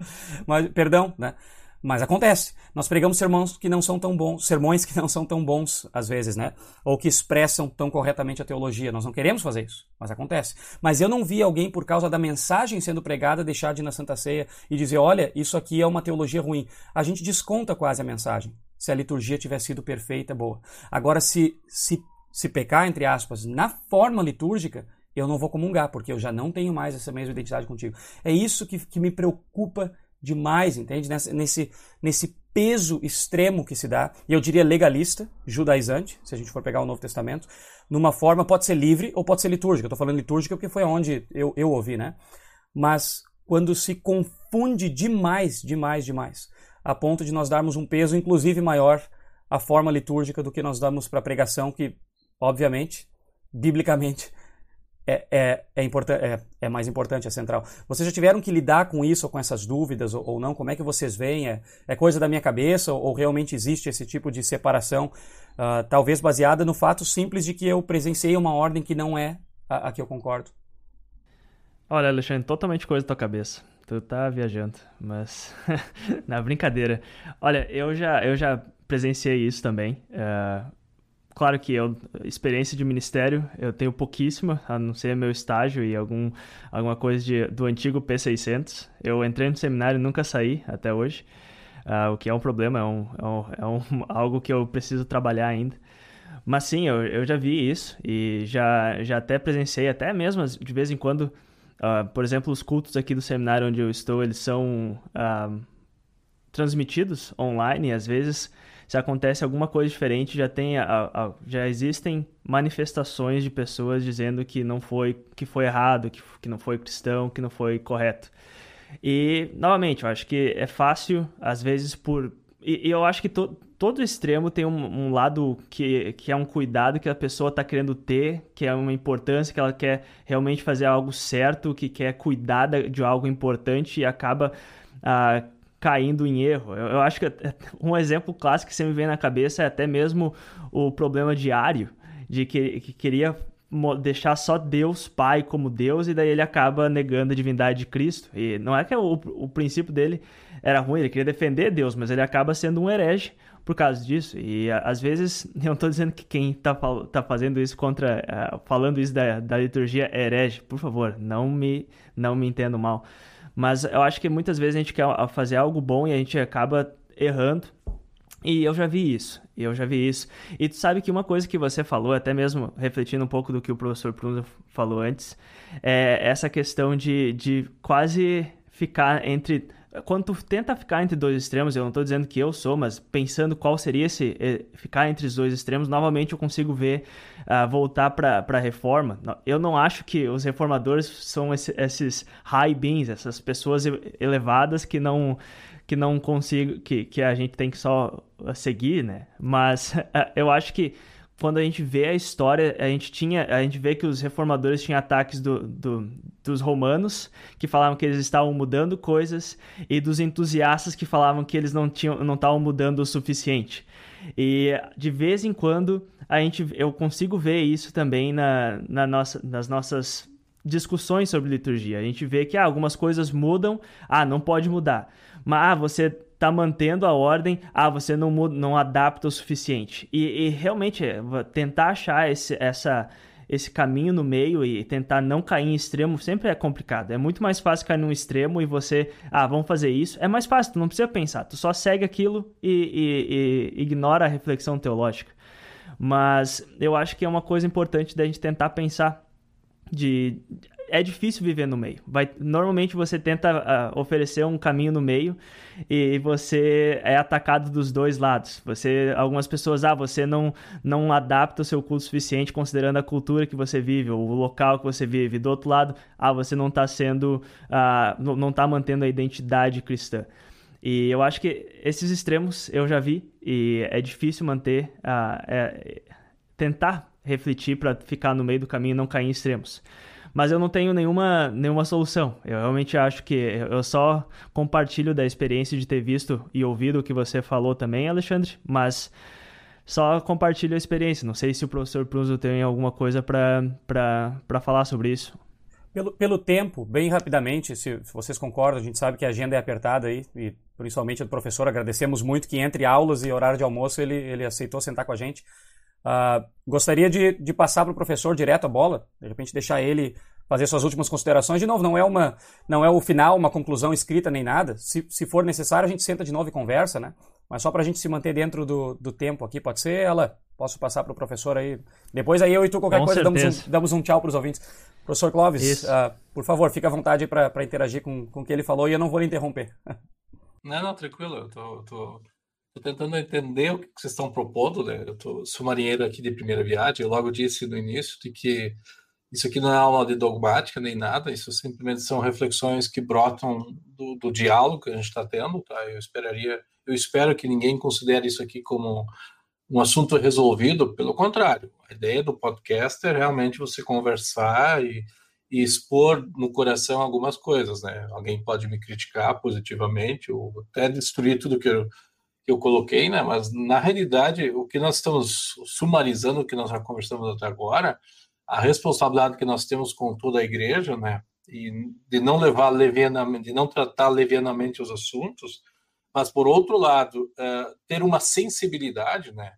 A: Mas, perdão, né? Mas acontece. Nós pregamos sermões que não são tão bons, sermões que não são tão bons às vezes, né? Ou que expressam tão corretamente a teologia. Nós não queremos fazer isso, mas acontece. Mas eu não vi alguém por causa da mensagem sendo pregada deixar de ir na Santa Ceia e dizer, olha, isso aqui é uma teologia ruim. A gente desconta quase a mensagem. Se a liturgia tiver sido perfeita, boa. Agora, se se se pecar entre aspas na forma litúrgica, eu não vou comungar, porque eu já não tenho mais essa mesma identidade contigo. É isso que, que me preocupa demais, entende? Nesse, nesse, nesse peso extremo que se dá, e eu diria legalista, judaizante, se a gente for pegar o Novo Testamento, numa forma, pode ser livre ou pode ser litúrgica. Eu estou falando litúrgica porque foi onde eu, eu ouvi, né? Mas quando se confunde demais, demais, demais, a ponto de nós darmos um peso, inclusive maior, à forma litúrgica do que nós damos para a pregação, que, obviamente, biblicamente, é, é, é, é, é, mais importante, é central. Vocês já tiveram que lidar com isso, ou com essas dúvidas, ou, ou não? Como é que vocês veem? É, é coisa da minha cabeça, ou, ou, realmente existe esse tipo de separação, uh, talvez baseada no fato simples de que eu presenciei uma ordem que não é a, a que eu concordo?
B: Olha, Alexandre, totalmente coisa da tua cabeça. Tu tá viajando, mas na brincadeira. Olha, eu já, eu já presenciei isso também. Uh, Claro que eu, experiência de ministério eu tenho pouquíssima, a não ser meu estágio e algum, alguma coisa de, do antigo P600. Eu entrei no seminário e nunca saí até hoje, uh, o que é um problema, é, um, é, um, é um, algo que eu preciso trabalhar ainda. Mas sim, eu, eu já vi isso e já, já até presenciei, até mesmo de vez em quando, uh, por exemplo, os cultos aqui do seminário onde eu estou, eles são uh, transmitidos online e às vezes se acontece alguma coisa diferente, já tem a, a, já existem manifestações de pessoas dizendo que não foi que foi errado, que, que não foi cristão, que não foi correto. E novamente, eu acho que é fácil às vezes por e, e eu acho que to, todo extremo tem um, um, lado que, que é um cuidado que a pessoa está querendo ter, que é uma importância, que ela quer realmente fazer algo certo, que quer cuidar de algo importante e acaba ah, caindo em erro. Eu, eu, acho que um exemplo clássico que sempre vem na cabeça é até mesmo o problema diário, de que, que queria deixar só Deus Pai como Deus e daí ele acaba negando a divindade de Cristo. E não é que o, o princípio dele era ruim, ele queria defender Deus, mas ele acaba sendo um herege por causa disso. E às vezes, eu não estou dizendo que quem está tá fazendo isso contra, uh, falando isso da, da liturgia é herege, por favor, não me, não me entendo mal. Mas eu acho que muitas vezes a gente quer fazer algo bom e a gente acaba errando. E eu já vi isso, eu já vi isso. E tu sabe que uma coisa que você falou, até mesmo refletindo um pouco do que o professor Prunza falou antes, é essa questão de, de quase ficar entre quando tu tenta ficar entre dois extremos, eu não estou dizendo que eu sou, mas pensando qual seria esse eh, ficar entre os dois extremos, novamente eu consigo ver uh, voltar para a reforma. Eu não acho que os reformadores são esse, esses high beings, essas pessoas elevadas que não que não consigo que, que a gente tem que só seguir, né? Mas uh, eu acho que quando a gente vê a história, a gente tinha, a gente vê que os reformadores tinham ataques do, do, dos romanos que falavam que eles estavam mudando coisas e dos entusiastas que falavam que eles não tinham, não estavam mudando o suficiente. E de vez em quando a gente, eu consigo ver isso também na, na nossa, nas nossas discussões sobre liturgia. A gente vê que ah, algumas coisas mudam, ah, não pode mudar. Mas ah, você está mantendo a ordem, ah, você não, muda, não adapta o suficiente. E, e realmente, é, tentar achar esse, essa, esse caminho no meio e tentar não cair em extremo sempre é complicado. É muito mais fácil cair num extremo e você, ah, vamos fazer isso. É mais fácil, tu não precisa pensar, tu só segue aquilo e, e, e ignora a reflexão teológica. Mas eu acho que é uma coisa importante da gente tentar pensar de é difícil viver no meio. Vai, normalmente você tenta uh, oferecer um caminho no meio e você é atacado dos dois lados. Você, algumas pessoas, ah, você não, não adapta o seu culto suficiente considerando a cultura que você vive, ou o local que você vive. Do outro lado, ah, você não está sendo, uh, não está mantendo a identidade cristã. E eu acho que esses extremos eu já vi e é difícil manter, uh, é, tentar refletir para ficar no meio do caminho e não cair em extremos mas eu não tenho nenhuma, nenhuma solução. Eu realmente acho que eu só compartilho da experiência de ter visto e ouvido o que você falou também, Alexandre, mas só compartilho a experiência. Não sei se o professor Pruso tem alguma coisa para falar sobre isso.
A: Pelo, pelo tempo, bem rapidamente, se, se, vocês concordam, a gente sabe que a agenda é apertada aí, e principalmente do professor, agradecemos muito que entre aulas e horário de almoço ele, ele aceitou sentar com a gente. Uh, gostaria de, de passar para o professor direto a bola, de repente deixar ele fazer suas últimas considerações. De novo, não é, uma, não é o final, uma conclusão escrita nem nada. Se, se for necessário, a gente senta de novo e conversa, né? Mas só para a gente se manter dentro do, do tempo aqui, pode ser? Ela, posso passar para o professor aí. Depois aí eu e tu, qualquer
B: Com
A: coisa, damos um, damos um tchau para os ouvintes. Professor Clóvis, uh, por favor, fique à vontade para interagir com, com o que ele falou e eu não vou lhe interromper.
C: Não, não, tranquilo. Eu tô, tô, tô tentando entender o que vocês estão propondo. Né? Eu tô, sou marinheiro aqui de primeira viagem. Eu logo disse no início de que isso aqui não é aula de dogmática nem nada. Isso simplesmente são reflexões que brotam do, do diálogo que a gente está tendo. Tá? Eu esperaria, eu espero que ninguém considere isso aqui como um assunto resolvido. Pelo contrário, a ideia do podcast é realmente você conversar e, e expor no coração algumas coisas, né? Alguém pode me criticar positivamente ou até destruir tudo que eu, que eu coloquei, né? Mas na realidade, o que nós estamos sumarizando, o que nós já conversamos até agora, a responsabilidade que nós temos com toda a igreja, né? E de não levar levianamente, de não tratar levianamente os assuntos, mas por outro lado, uh, ter uma sensibilidade, né?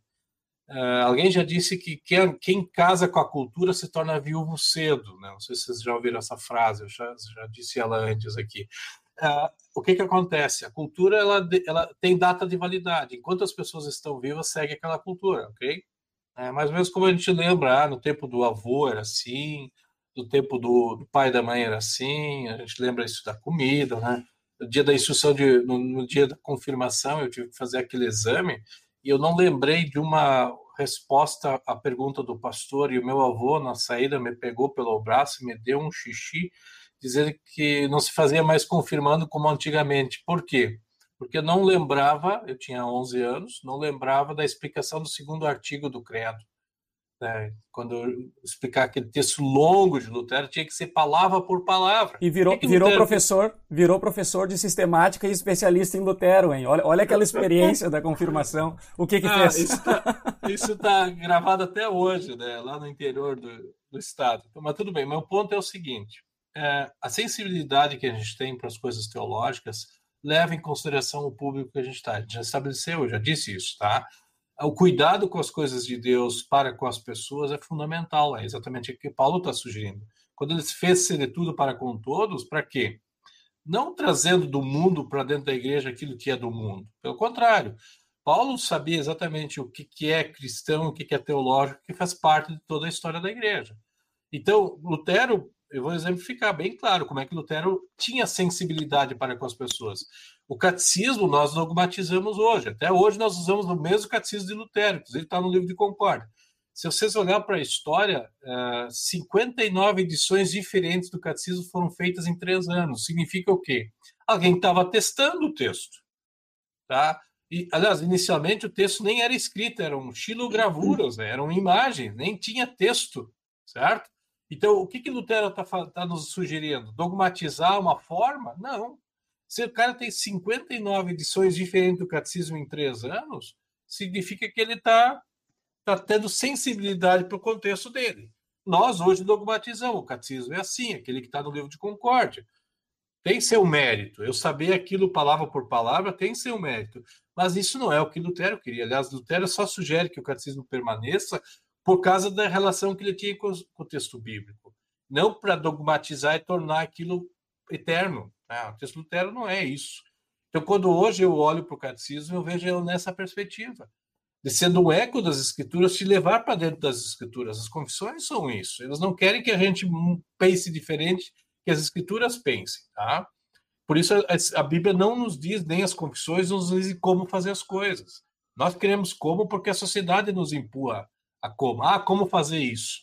C: Uh, alguém já disse que quem, quem, casa com a cultura se torna viúvo cedo, né? Não sei se vocês já ouviram essa frase, eu já, já disse ela antes aqui. Uh, o que que acontece? A cultura ela, ela tem data de validade. Enquanto as pessoas estão vivas, segue aquela cultura, ok? É, mais ou menos como a gente lembra, ah, no tempo do avô era assim, no tempo do, do, pai e da mãe era assim, a gente lembra isso da comida, né? No dia da instrução, de, no, no dia da confirmação, eu tive que fazer aquele exame e eu não lembrei de uma resposta à pergunta do pastor e o meu avô na saída me pegou pelo braço e me deu um xixi dizendo que não se fazia mais confirmando como antigamente. Por quê? Porque eu não lembrava, eu tinha 11 anos, não lembrava da explicação do segundo artigo do credo. É, quando eu explicar aquele texto longo de Lutero, tinha que ser palavra por palavra.
A: E virou, que que virou professor, virou professor de sistemática e especialista em Lutero, hein? Olha, olha aquela experiência da confirmação. O que que
C: ah,
A: fez?
C: Isso está tá gravado até hoje, né? Lá no interior do, do estado. Mas tudo bem. Meu ponto é o seguinte: é, a sensibilidade que a gente tem para as coisas teológicas leva em consideração o público que a gente está. A gente já estabeleceu, eu já disse isso, tá? o cuidado com as coisas de Deus para com as pessoas é fundamental. É exatamente o que Paulo está sugerindo. Quando ele fez ser de tudo para com todos, para quê? Não trazendo do mundo para dentro da igreja aquilo que é do mundo. Pelo contrário, Paulo sabia exatamente o que, que é cristão, o que, que é teológico, que faz parte de toda a história da igreja. Então, Lutero, eu vou exemplificar bem claro como é que Lutero tinha sensibilidade para com as pessoas. O catecismo nós dogmatizamos hoje. Até hoje nós usamos o mesmo catecismo de Lutero, inclusive está no livro de Concórdia. Se vocês olharem para a história, uh, 59 edições diferentes do catecismo foram feitas em três anos. Significa o quê? Alguém estava testando o texto. Tá? E, aliás, inicialmente o texto nem era escrito, eram xilogravuras, né? eram imagens, nem tinha texto, certo? Então, o que, que Lutero está tá nos sugerindo? Dogmatizar uma forma? Não. Se o cara tem 59 edições diferentes do catecismo em três anos, significa que ele está tá tendo sensibilidade para o contexto dele. Nós hoje dogmatizamos, o catecismo é assim, aquele que está no livro de Concórdia. Tem seu mérito. Eu saber aquilo palavra por palavra tem seu mérito. Mas isso não é o que Lutero queria. Aliás, Lutero só sugere que o catecismo permaneça por causa da relação que ele tinha com o texto bíblico. Não para dogmatizar e tornar aquilo eterno. Né? O texto Lutero não é isso. Então, quando hoje eu olho para o catecismo, eu vejo ele nessa perspectiva, de sendo um eco das escrituras, te levar para dentro das escrituras. As confissões são isso. Eles não querem que a gente pense diferente que as escrituras pensem, tá? Por isso a Bíblia não nos diz, nem as confissões nos dizem como fazer as coisas. Nós queremos como porque a sociedade nos empurra a como. Ah, como fazer isso?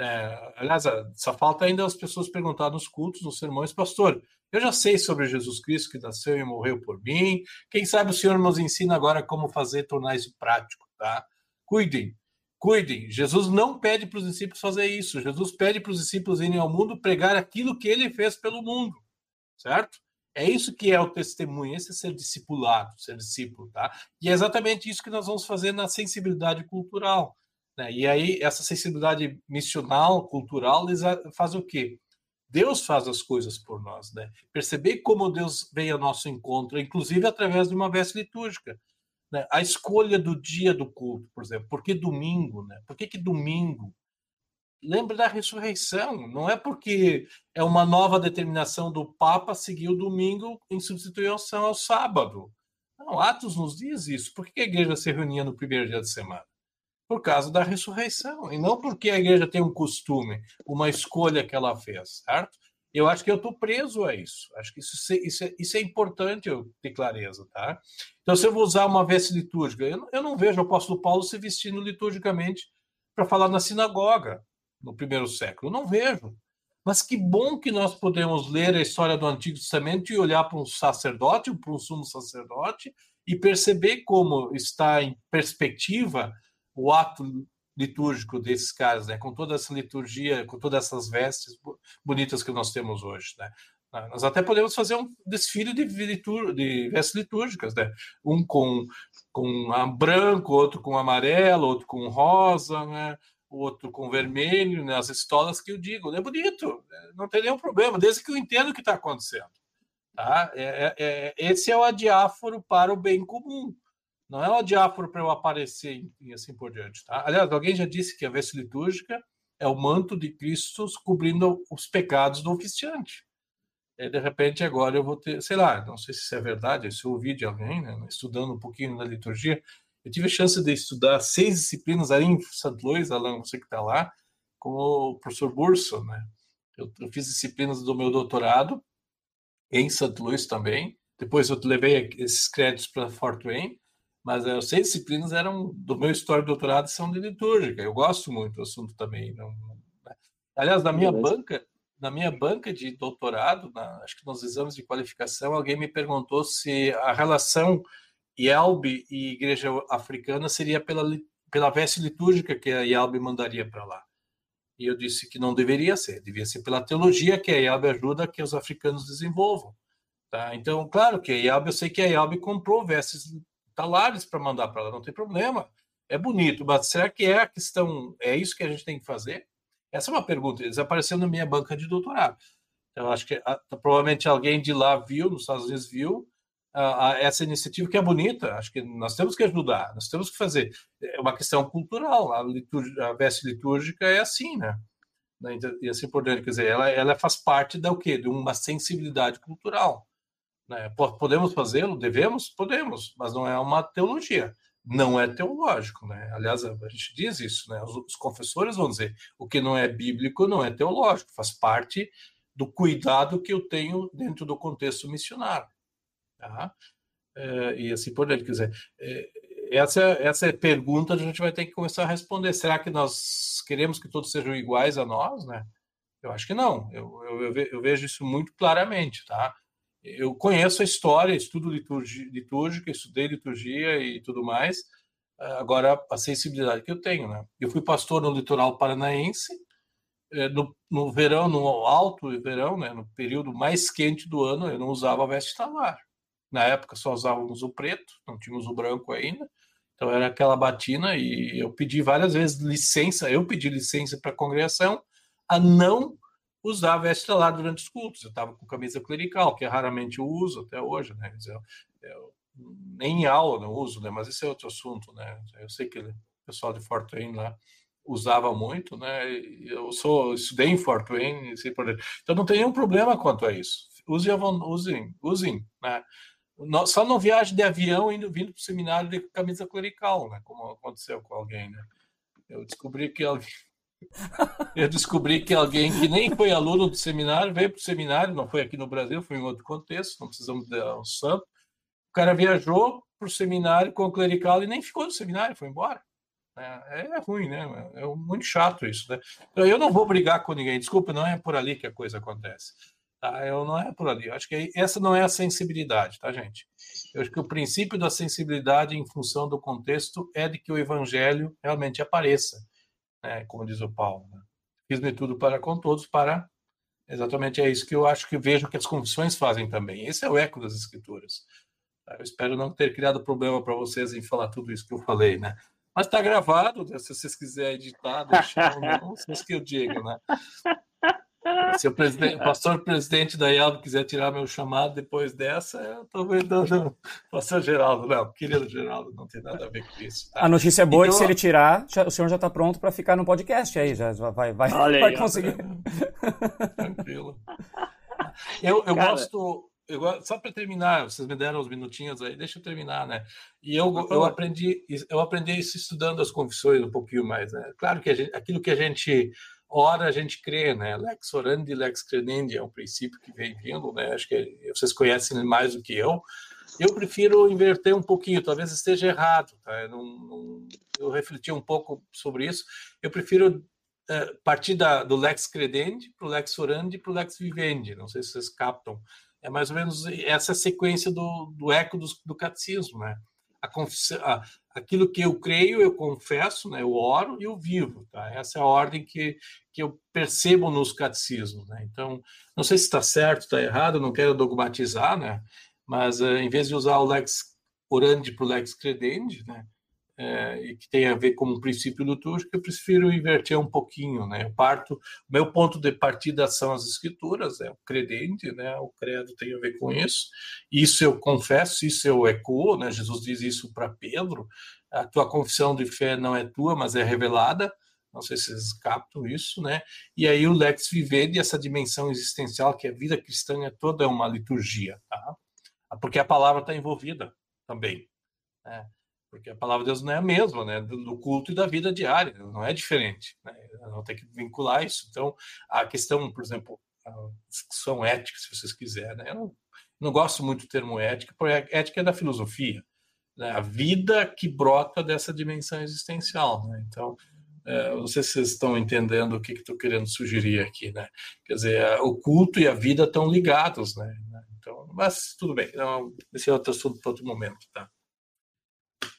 C: É, aliás, só falta ainda as pessoas perguntar nos cultos, nos sermões, pastor, eu já sei sobre Jesus Cristo que nasceu e morreu por mim. Quem sabe o Senhor nos ensina agora como fazer, tornar isso prático, tá? Cuidem, cuidem. Jesus não pede para os discípulos fazer isso. Jesus pede para os discípulos irem ao mundo pregar aquilo que ele fez pelo mundo, certo? É isso que é o testemunho, esse é ser discipulado, ser discípulo, tá? E é exatamente isso que nós vamos fazer na sensibilidade cultural. Né? E aí, essa sensibilidade missional, cultural, faz o quê? Deus faz as coisas por nós, né? Perceber como Deus vem ao nosso encontro, inclusive através de uma veste litúrgica. Né? A escolha do dia do culto, por exemplo. Por que domingo, né? Por que, que domingo? Lembra da ressurreição. Não é porque é uma nova determinação do Papa seguir o domingo em substituição ao sábado. Não, Atos nos diz isso. Por que a igreja se reunia no primeiro dia de semana? Por causa da ressurreição, e não porque a igreja tem um costume, uma escolha que ela fez, certo? Eu acho que eu estou preso a isso. Acho que isso, isso, é, isso é importante eu ter clareza, tá? Então, se eu vou usar uma veste litúrgica, eu, eu não vejo o apóstolo Paulo se vestindo liturgicamente para falar na sinagoga no primeiro século. Eu não vejo. Mas que bom que nós podemos ler a história do Antigo Testamento e olhar para um sacerdote, para um sumo sacerdote, e perceber como está em perspectiva o ato litúrgico desses caras, né? com toda essa liturgia, com todas essas vestes bonitas que nós temos hoje. Né? Nós até podemos fazer um desfile de, litur de vestes litúrgicas, né? um com, com branco, outro com amarelo, outro com rosa, né? outro com vermelho, né? as estolas que eu digo. É bonito, né? não tem nenhum problema, desde que eu entenda o que está acontecendo. Tá? É, é, é, esse é o adiáforo para o bem comum. Não é o diáforo para eu aparecer e assim por diante. Tá? Aliás, alguém já disse que a veste litúrgica é o manto de Cristo cobrindo os pecados do oficiante. E, de repente, agora eu vou ter, sei lá, não sei se isso é verdade, se eu ouvi de alguém, né, estudando um pouquinho da liturgia, eu tive a chance de estudar seis disciplinas ali em St. Louis, Alan, você que está lá, com o professor Burso, né? Eu, eu, fiz disciplinas do meu doutorado em St. Louis também. Depois eu levei esses créditos para Fort Wayne mas as seis disciplinas eram do meu história de doutorado são de litúrgica. Eu gosto muito do assunto também. Não, né? Aliás, na minha Beleza. banca, na minha banca de doutorado, na, acho que nos exames de qualificação, alguém me perguntou se a relação IELB e Igreja Africana seria pela, pela veste litúrgica que a IELB mandaria para lá. E eu disse que não deveria ser, devia ser pela teologia que a IELB ajuda que os africanos desenvolvam. Tá? Então, claro que a IELB, eu sei que a IELB comprou vestes talares para mandar para lá, não tem problema. É bonito, mas será que é a questão, é isso que a gente tem que fazer? Essa é uma pergunta, eles apareceram na minha banca de doutorado. Então, acho que a, ah, provavelmente alguém de lá viu, nos Estados Unidos viu, a, a, essa iniciativa que é bonita. Acho que nós temos que ajudar, nós temos que fazer. É uma questão cultural, a, a veste litúrgica é assim, né? né então, e assim por diante. Quer dizer, ela, ela faz parte da o quê? De uma sensibilidade cultural. Né? Podemos fazê-lo? Devemos? Podemos, mas não é uma teologia. Não é teológico, né? Aliás, a gente diz isso, né? Os, os confessores vão dizer o que não é bíblico não é teológico, faz parte do cuidado que eu tenho dentro do contexto missionário. Tá? É, e assim por. Quer dizer, é, essa, essa é a pergunta que a gente vai ter que começar a responder. Será que nós queremos que todos sejam iguais a nós? Né? Eu acho que não. Eu, eu, eu vejo isso muito claramente. Tá? Eu conheço a história, estudo liturgia, litúrgica, estudei liturgia e tudo mais. Eh, agora, a sensibilidade que eu tenho, né? Eu fui pastor no litoral paranaense, eh, no, no verão, no alto verão, né? No período mais quente do ano, eu não usava veste talar. Na época só usávamos o preto, não tínhamos o branco ainda. Então era aquela batina e eu pedi várias vezes licença, eu pedi licença para a congregação a não usar veste lá durante os cultos. Eu estava com camisa clerical, que raramente eu uso até hoje, né? Eu, nem em aula não uso, né? Mas esse é outro assunto, né? Eu sei que o pessoal de Fort Wayne lá usava muito, né? Eu sou estudei em Fort Wayne, então não tem nenhum problema quanto a isso. Usem, usem, usem, né? Só não viaje de avião indo vindo para o seminário de camisa clerical, né? Como aconteceu com alguém, né? Eu descobri que alguém eu descobri que alguém que nem foi aluno do seminário veio para o seminário, não foi aqui no Brasil, foi em outro contexto, não precisamos dar um santo. O cara viajou para o seminário com o clerical e nem ficou no seminário, foi embora. É, é ruim, né? É muito chato isso, né? Então, eu não vou brigar com ninguém, desculpa, não é por ali que a coisa acontece. Tá? Eu não é por ali. Eu acho que essa não é a sensibilidade, tá, gente? Eu acho que o princípio da sensibilidade em função do contexto é de que o evangelho realmente apareça né, como diz o Paulo. Né? Fiz-me tudo para com todos, para. Exatamente é isso que eu acho que vejo que as confissões fazem também. Esse é o eco das Escrituras. Eu espero não ter criado problema para vocês em falar tudo isso que eu falei, né? Mas está gravado, se vocês quiserem editar, deixar, não, vocês que eu digo, né? Se o, presidente, o pastor presidente da IELB quiser tirar meu chamado depois dessa, eu estou vendendo. Pastor Geraldo, não, querido Geraldo, não tem nada a ver com isso.
A: Tá? A notícia é boa então, é que se ele tirar, já, o senhor já está pronto para ficar no podcast aí, já vai, vai, vai aí, conseguir.
C: Tranquilo. Eu, eu gosto. Eu, só para terminar, vocês me deram uns minutinhos aí, deixa eu terminar, né? E eu, eu aprendi, eu aprendi isso estudando as confissões um pouquinho mais, né? Claro que gente, aquilo que a gente ora a gente crê, né? Lex orandi, lex credendi é um princípio que vem vindo, né? Acho que vocês conhecem mais do que eu. Eu prefiro inverter um pouquinho, talvez esteja errado, tá? Eu, não, não, eu refleti um pouco sobre isso. Eu prefiro é, partir da, do lex credendi para o lex orandi para o lex vivendi. Não sei se vocês captam. É mais ou menos essa sequência do, do eco do, do catecismo, né? a, a, aquilo que eu creio, eu confesso, né, eu oro e eu vivo. Tá? Essa é a ordem que, que eu percebo nos catecismos. Né? Então, não sei se está certo, está errado, não quero dogmatizar, né? mas uh, em vez de usar o lex orandi para o lex credendi, né? É, e que tem a ver com um princípio litúrgico, eu prefiro inverter um pouquinho, né? Eu parto, meu ponto de partida são as escrituras, é o credente, né? O credo tem a ver com isso. Isso eu confesso, isso eu eco, né? Jesus diz isso para Pedro. A tua confissão de fé não é tua, mas é revelada. Não sei se vocês captam isso, né? E aí o lex vivendi, essa dimensão existencial que a vida cristã é toda uma liturgia, tá? Porque a palavra está envolvida também. Né? Porque a palavra de Deus não é a mesma, né, do culto e da vida diária, não é diferente, né, não tem que vincular isso. Então, a questão, por exemplo, a discussão ética, se vocês quiserem, né, eu não, não gosto muito do termo ética, porque ética é da filosofia, né, a vida que brota dessa dimensão existencial, né, então, é, não sei se vocês estão entendendo o que estou que querendo sugerir aqui, né? Quer dizer, o culto e a vida estão ligados, né? Então, mas tudo bem, não, esse é outro assunto para outro momento, tá?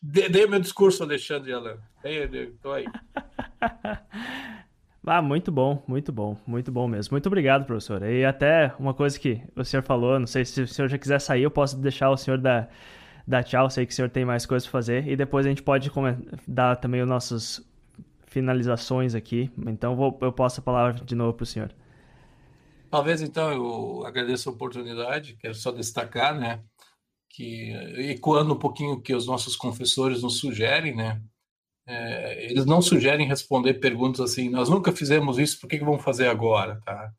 C: Dei o meu discurso, Alexandre Alan. Estou aí.
B: Ah, muito bom, muito bom, muito bom mesmo. Muito obrigado, professor. E até uma coisa que o senhor falou, não sei se o senhor já quiser sair, eu posso deixar o senhor dar, dar tchau, sei que o senhor tem mais coisas para fazer, e depois a gente pode dar também as nossas finalizações aqui. Então vou, eu passo a palavra de novo para o senhor.
C: Talvez então eu agradeço a oportunidade, quero só destacar, né? Que ecoando um pouquinho o que os nossos confessores nos sugerem, né? É, eles não sugerem responder perguntas assim, nós nunca fizemos isso, por que, que vamos fazer agora, tá?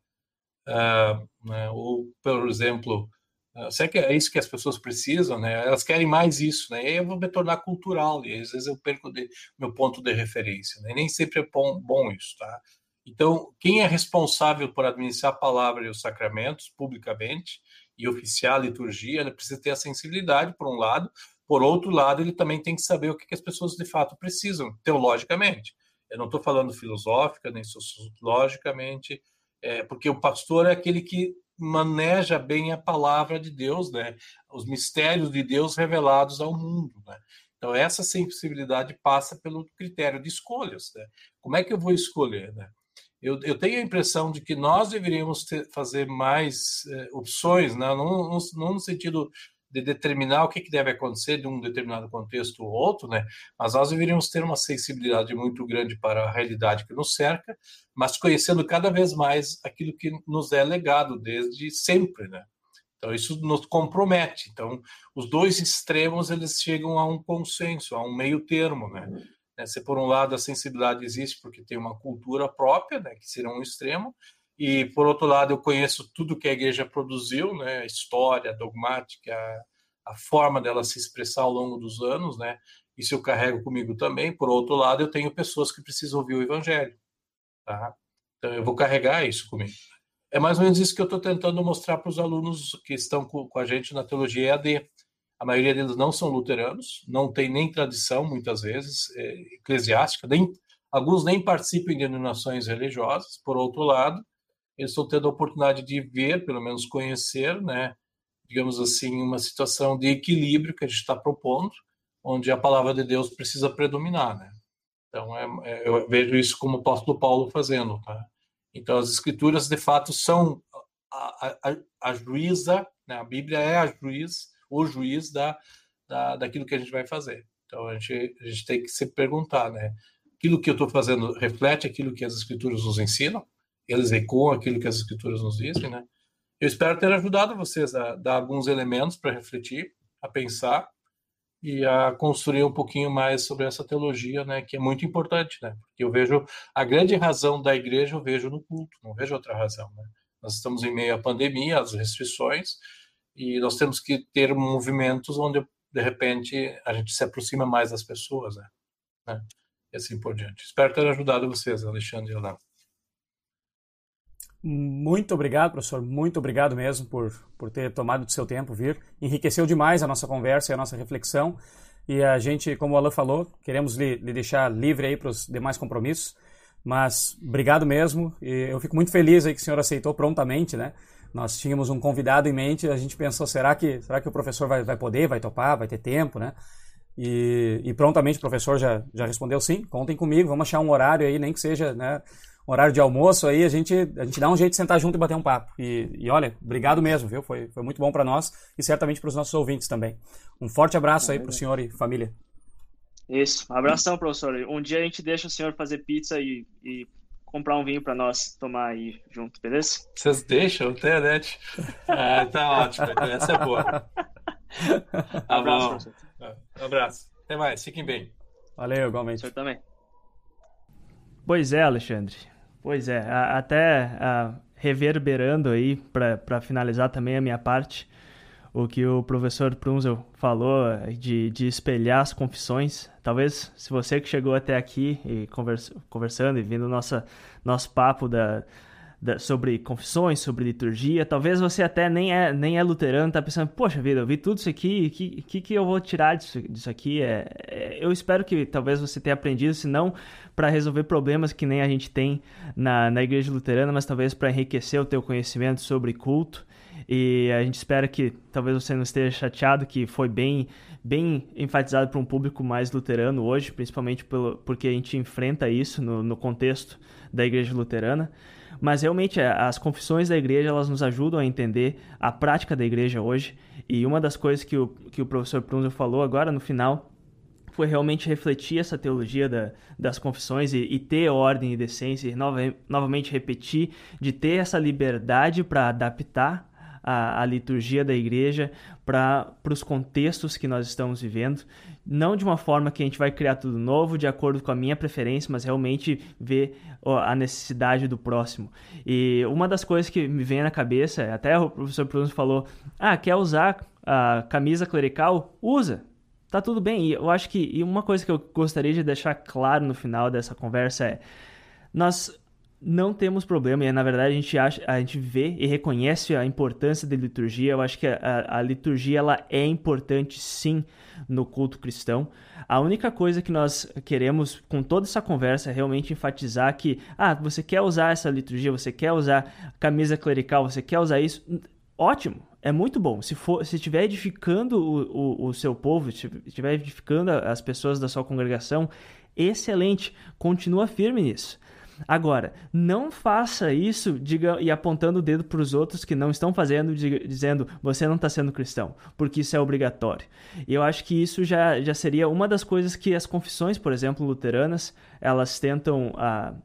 C: Uh, né? Ou, por exemplo, uh, será que é isso que as pessoas precisam, né? Elas querem mais isso, né? E aí eu vou me tornar cultural, e às vezes eu perco de, meu ponto de referência, né? Nem sempre é bom, bom isso, tá? Então, quem é responsável por administrar a palavra e os sacramentos publicamente e oficiar a liturgia, ele precisa ter a sensibilidade, por um lado, por outro lado, ele também tem que saber o que, que as pessoas de fato precisam, teologicamente. Eu não estou falando filosófica, nem sociologicamente, é, porque o pastor é aquele que maneja bem a palavra de Deus, né? os mistérios de Deus revelados ao mundo. Né? Então, essa sensibilidade passa pelo critério de escolhas. Né? Como é que eu vou escolher? Né? Eu, eu tenho a impressão de que nós deveríamos ter, fazer mais eh, opções, né? não, não, não, no sentido de determinar o que, que deve acontecer de um determinado contexto ou outro, né? mas nós deveríamos ter uma sensibilidade muito grande para a realidade que nos cerca, mas conhecendo cada vez mais aquilo que nos é legado desde sempre. Né? Então, isso nos compromete. Então, os dois extremos eles chegam a um consenso, a um meio termo. Né? Né? Se por um lado a sensibilidade existe porque tem uma cultura própria, né, que seria um extremo, e por outro lado eu conheço tudo que a igreja produziu, né, a história, a dogmática, a, a forma dela se expressar ao longo dos anos, né, isso eu carrego comigo também. Por outro lado, eu tenho pessoas que precisam ouvir o evangelho, tá? Então eu vou carregar isso comigo. É mais ou menos isso que eu estou tentando mostrar para os alunos que estão com, com a gente na teologia EAD. A maioria deles não são luteranos, não tem nem tradição, muitas vezes, é, eclesiástica, nem, alguns nem participam de denominações religiosas. Por outro lado, eles estão tendo a oportunidade de ver, pelo menos conhecer, né, digamos assim, uma situação de equilíbrio que a gente está propondo, onde a palavra de Deus precisa predominar. Né? Então, é, é, eu vejo isso como o apóstolo Paulo fazendo. Tá? Então, as escrituras, de fato, são a, a, a juíza, né? a Bíblia é a juiz o juiz da, da, daquilo que a gente vai fazer. Então a gente, a gente tem que se perguntar, né? Aquilo que eu estou fazendo reflete aquilo que as escrituras nos ensinam? eles ecoam aquilo que as escrituras nos dizem, né? Eu espero ter ajudado vocês a dar alguns elementos para refletir, a pensar e a construir um pouquinho mais sobre essa teologia, né, que é muito importante, né? Porque eu vejo a grande razão da igreja, eu vejo no culto, não vejo outra razão, né? Nós estamos em meio à pandemia, às restrições, e nós temos que ter movimentos onde de repente a gente se aproxima mais das pessoas, né? né? E assim por diante. Espero ter ajudado vocês, Alexandre e Olá.
A: Muito obrigado, professor. Muito obrigado mesmo por, por ter tomado do seu tempo vir. Enriqueceu demais a nossa conversa e a nossa reflexão. E a gente, como o Alan falou, queremos lhe, lhe deixar livre aí para os demais compromissos. Mas obrigado mesmo. E eu fico muito feliz aí que o senhor aceitou prontamente, né? Nós tínhamos um convidado em mente, a gente pensou, será que, será que o professor vai, vai poder, vai topar, vai ter tempo, né? E, e prontamente o professor já, já respondeu sim, contem comigo, vamos achar um horário aí, nem que seja, né? horário de almoço aí, a gente, a gente dá um jeito de sentar junto e bater um papo. E, e olha, obrigado mesmo, viu? Foi, foi muito bom para nós e certamente para os nossos ouvintes também. Um forte abraço aí para o senhor e família.
D: Isso, um abração, professor. Um dia a gente deixa o senhor fazer pizza e, e comprar um vinho para nós tomar aí junto, beleza?
C: Vocês deixam, tem né? Ah, tá ótimo, essa é boa. Tá abraço, professor. Um abraço. Até mais, fiquem bem.
A: Valeu, igualmente.
D: Senhor também.
B: Pois é, Alexandre. Pois é, até a, reverberando aí, para finalizar também a minha parte, o que o professor Prunzel falou de, de espelhar as confissões. Talvez, se você que chegou até aqui e conversa, conversando e vindo nossa, nosso papo da, da, sobre confissões, sobre liturgia, talvez você até nem é, nem é luterano, tá pensando, poxa vida, eu vi tudo isso aqui, o que, que, que eu vou tirar disso, disso aqui? É, é, eu espero que talvez você tenha aprendido, se não para resolver problemas que nem a gente tem na, na igreja luterana, mas talvez para enriquecer o teu conhecimento sobre culto. E a gente espera que talvez você não esteja chateado, que foi bem, bem enfatizado para um público mais luterano hoje, principalmente pelo, porque a gente enfrenta isso no, no contexto da igreja luterana. Mas realmente é, as confissões da igreja elas nos ajudam a entender a prática da igreja hoje. E uma das coisas que o, que o professor Prunzel falou agora no final foi realmente refletir essa teologia da, das confissões e, e, ter ordem e decência, e nova, novamente repetir, de ter essa liberdade para adaptar a, a, liturgia da igreja para os contextos que nós estamos vivendo, não de uma forma que a gente vai criar tudo novo de acordo com a minha preferência, mas realmente ver a necessidade do próximo. E uma das coisas que me vem na cabeça, até o professor Bruno falou, ah, quer usar a camisa clerical? Usa, tá tudo bem. E eu acho que e uma coisa que eu gostaria de deixar claro no final dessa conversa é nós não temos problema, e na verdade a gente, acha, a gente vê e reconhece a importância da liturgia. Eu acho que a, a, liturgia ela é importante sim no culto cristão. A única coisa que nós queremos com toda essa conversa é realmente enfatizar que, ah, você quer usar essa liturgia, você quer usar camisa clerical, você quer usar isso, ótimo, é muito bom. Se for, se estiver edificando o, o, o seu povo, se estiver edificando as pessoas da sua congregação, excelente. Continua firme nisso. Agora, não faça isso diga, e apontando o dedo para os outros que não estão fazendo, diga, dizendo você não está sendo cristão, porque isso é obrigatório. E eu acho que isso já, já seria uma das coisas que as confissões, por exemplo, luteranas, elas tentam uh,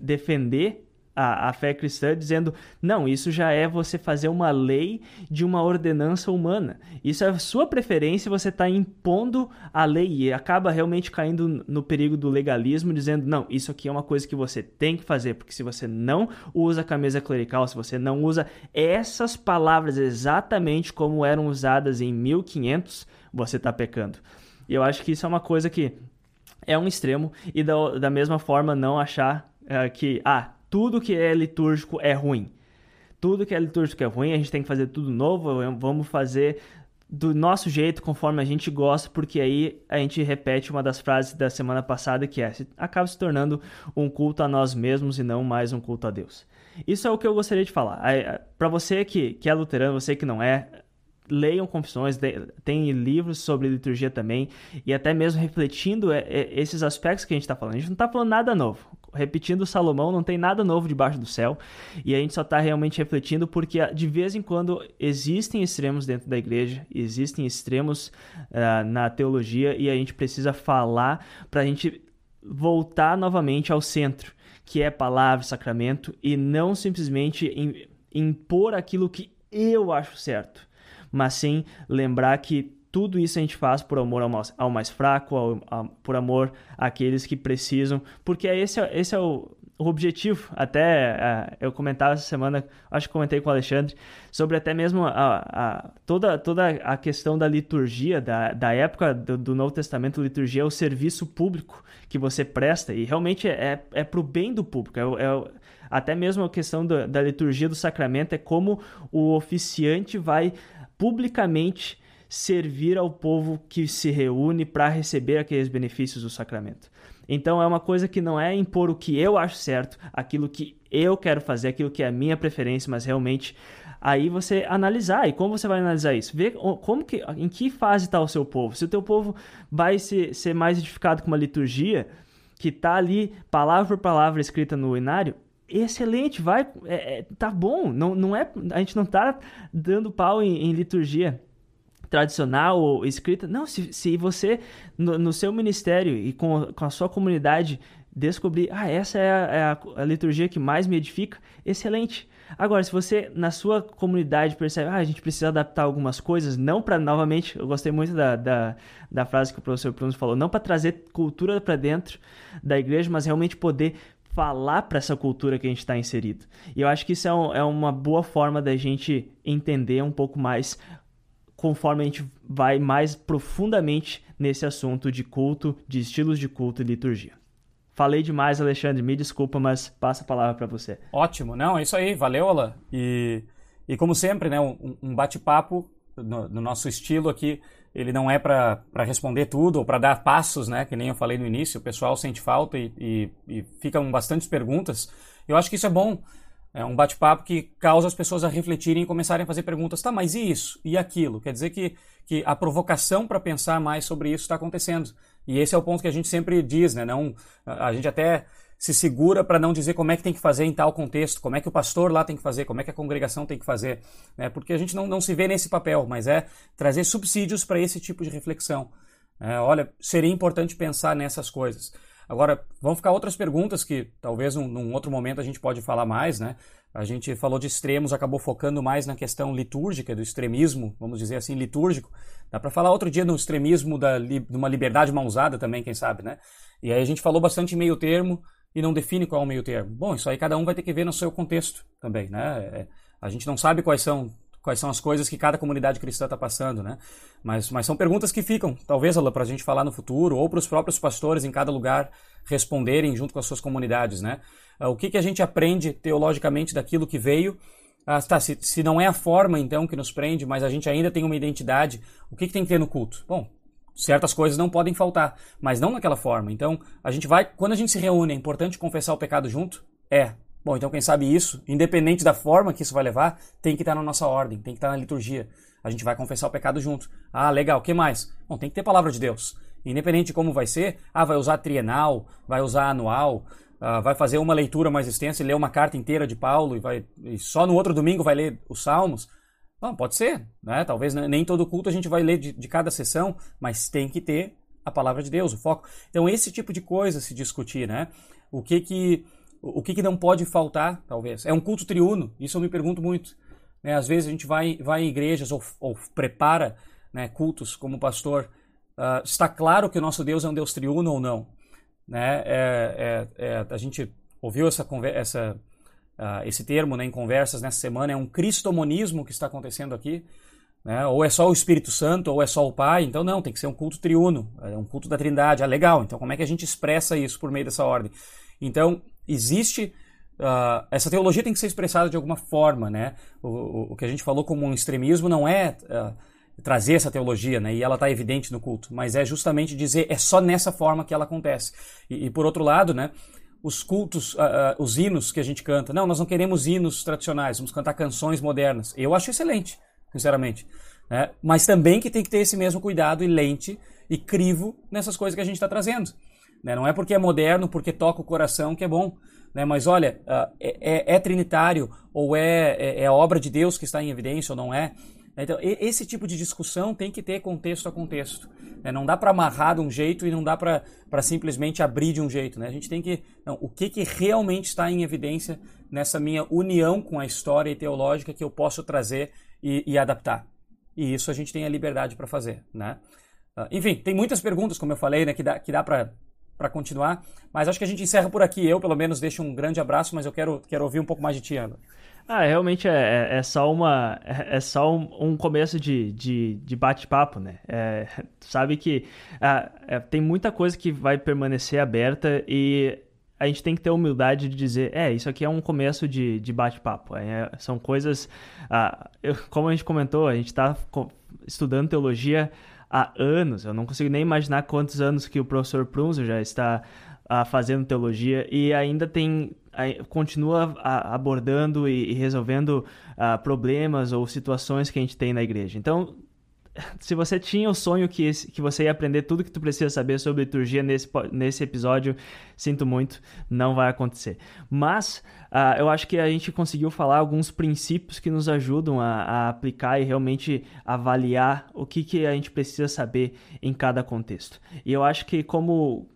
B: defender a, a fé cristã dizendo: não, isso já é você fazer uma lei de uma ordenança humana. Isso é sua preferência, você está impondo a lei e acaba realmente caindo no perigo do legalismo, dizendo: não, isso aqui é uma coisa que você tem que fazer, porque se você não usa a camisa clerical, se você não usa essas palavras exatamente como eram usadas em 1500, você está pecando. E eu acho que isso é uma coisa que é um extremo, e da, da mesma forma não achar uh, que, ah, tudo que é litúrgico é ruim. Tudo que é litúrgico é ruim, a gente tem que fazer tudo novo, vamos fazer do nosso jeito, conforme a gente gosta, porque aí a gente repete uma das frases da semana passada que é: acaba se tornando um culto a nós mesmos e não mais um culto a Deus. Isso é o que eu gostaria de falar. Para você que, que é luterano, você que não é, leiam confissões, tem livros sobre liturgia também, e até mesmo refletindo é, é, esses aspectos que a gente está falando. A gente não está falando nada novo repetindo Salomão, não tem nada novo debaixo do céu. E a gente só está realmente refletindo porque de vez em quando existem extremos dentro da igreja, existem extremos uh, na teologia e a gente precisa falar para a gente voltar novamente ao centro que é palavra, sacramento, e não simplesmente impor aquilo que eu acho certo, mas sim lembrar que tudo isso a gente faz por amor ao mais, ao mais fraco, ao, ao, por amor àqueles que precisam, porque esse, é, esse é o, o objetivo. Até uh, eu comentava essa semana, acho que comentei com o Alexandre, sobre até mesmo a, a, toda, toda a questão da liturgia, da, da época do, do Novo Testamento, liturgia é o serviço público que você presta, e realmente é, é para o bem do público, é, é, até mesmo a questão da liturgia do sacramento é como o oficiante vai publicamente servir ao povo que se reúne para receber aqueles benefícios do sacramento. Então é uma coisa que não é impor o que eu acho certo, aquilo que eu quero fazer, aquilo que é a minha preferência, mas realmente aí você analisar. E como você vai analisar isso? Ver como que, em que fase está o seu povo. Se o teu povo vai ser, ser mais edificado com uma liturgia que está ali palavra por palavra escrita no inário, excelente, vai, é, é, tá bom. Não, não é, a gente não está dando pau em, em liturgia tradicional ou escrita. Não, se, se você, no, no seu ministério e com, com a sua comunidade, descobrir, ah, essa é, a, é a, liturgia que mais me edifica, excelente. Agora, se você, na sua comunidade, percebe, ah, a gente precisa adaptar algumas coisas, não para, novamente, eu gostei muito da, da, da, frase que o professor Pruno falou, não para trazer cultura para dentro da igreja, mas realmente poder falar para essa cultura que a gente está inserido. E eu acho que isso é, um, é uma boa forma da gente entender um pouco mais conforme a gente vai mais profundamente nesse assunto de culto, de estilos de culto e liturgia. Falei demais, Alexandre, me desculpa, mas passa a palavra para você.
A: Ótimo, não, é isso aí, valeu, Alan. E, e como sempre, né, um, um bate-papo no, no, nosso estilo aqui, ele não é para responder tudo ou para dar passos, né, que nem eu falei no início, o pessoal sente falta e, e, e ficam bastantes perguntas. Eu acho que isso é bom, é um bate-papo que causa as pessoas a refletirem e começarem a fazer perguntas. Tá, mas e isso? E aquilo? Quer dizer que, que a provocação para pensar mais sobre isso está acontecendo. E esse é o ponto que a gente sempre diz, né? Não, a gente até se segura para não dizer como é que tem que fazer em tal contexto, como é que o pastor lá tem que fazer, como é que a congregação tem que fazer, né? porque a gente não, não se vê nesse papel, mas é trazer subsídios para esse tipo de reflexão. É, olha, seria importante pensar nessas coisas. Agora, vão ficar outras perguntas que talvez num, num, outro momento a gente pode falar mais, né? A gente falou de extremos, acabou focando mais na questão litúrgica, do extremismo, vamos dizer assim, litúrgico. Dá para falar outro dia no extremismo da, de uma liberdade mal usada também, quem sabe, né? E aí a gente falou bastante meio termo e não define qual é o meio termo. Bom, isso aí cada um vai ter que ver no seu contexto também, né? É, a gente não sabe quais são quais são as coisas que cada comunidade cristã está passando, né? Mas, mas são perguntas que ficam, talvez, para a gente falar no futuro, ou para os próprios pastores em cada lugar responderem junto com as suas comunidades, né? Ah, o que, que a gente aprende teologicamente daquilo que veio? Ah, tá, se, se não é a forma, então, que nos prende, mas a gente ainda tem uma identidade, o que, que tem que ter no culto? Bom, certas coisas não podem faltar, mas não naquela forma. Então, a gente vai, quando a gente se reúne, é importante confessar o pecado junto? É, Bom, então quem sabe isso, independente da forma que isso vai levar, tem que estar na nossa ordem, tem que estar na liturgia. A gente vai confessar o pecado junto. Ah, legal, o que mais? Bom, tem que ter palavra de Deus. Independente de como vai ser, ah, vai usar trienal, vai usar anual, ah, vai fazer uma leitura mais extensa e ler uma carta inteira de Paulo e, vai, e só no outro domingo vai ler os Salmos. Não, pode ser, né? Talvez nem todo culto a gente vai ler de, de cada sessão, mas tem que ter a palavra de Deus, o foco. Então, esse tipo de coisa se discutir, né? O que que o que, que não pode faltar, talvez? É um culto triuno, isso eu me pergunto muito. Né? Às vezes a gente vai, vai em igrejas ou, ou prepara né, cultos como pastor. Uh, está claro que o nosso Deus é um Deus triuno ou não? Né? É, é, é, a gente ouviu essa, essa, uh, esse termo né, em conversas nessa semana, é um cristomonismo que está acontecendo aqui. Né? Ou é só o Espírito Santo, ou é só o Pai. Então, não, tem que ser um culto triuno, é um culto da Trindade. Ah, legal. Então, como é que a gente expressa isso por meio dessa ordem? Então, existe. Uh, essa teologia tem que ser expressada de alguma forma, né? O, o, o que a gente falou como um extremismo não é uh, trazer essa teologia, né? E ela está evidente no culto, mas é justamente dizer é só nessa forma que ela acontece. E, e por outro lado, né? Os cultos, uh, os hinos que a gente canta, não, nós não queremos hinos tradicionais, vamos cantar canções modernas. Eu acho excelente, sinceramente. Né? Mas também que tem que ter esse mesmo cuidado e lente e crivo nessas coisas que a gente está trazendo. Né? Não é porque é moderno, porque toca o coração que é bom. Né? Mas olha, uh, é, é, trinitário ou é, é, é, obra de Deus que está em evidência ou não é? Então, esse tipo de discussão tem que ter contexto a contexto. Né? Não dá para amarrar de um jeito e não dá para simplesmente abrir de um jeito. Né? A gente tem que. Não, o que, que realmente está em evidência nessa minha união com a história e teológica que eu posso trazer e, e adaptar. E isso a gente tem a liberdade para fazer. Né? Uh, enfim, tem muitas perguntas, como eu falei, né, que dá, que dá para para continuar. Mas acho que a gente encerra por aqui. Eu, pelo menos, deixo um grande abraço, mas eu quero, quero ouvir um pouco mais de ti, Ana.
B: Ah, realmente é, é, é só uma é, é só um, um, começo de, de, de bate-papo, né? É, sabe que ah, é, tem muita coisa que vai permanecer aberta e a gente tem que ter humildade de dizer, é, isso aqui é um começo de, de bate-papo. É, são coisas, ah, eu, como a gente comentou, a gente está estudando teologia há anos. Eu não consigo nem imaginar quantos anos que o professor Prunzo já está ah, fazendo teologia e ainda tem continua abordando e resolvendo uh, problemas ou situações que a gente tem na igreja. Então, se você tinha o sonho que, que você ia aprender tudo que tu precisa saber sobre liturgia nesse, nesse episódio, sinto muito, não vai acontecer. Mas uh, eu acho que a gente conseguiu falar alguns princípios que nos ajudam a, a, aplicar e realmente avaliar o que, que a gente precisa saber em cada contexto. E eu acho que como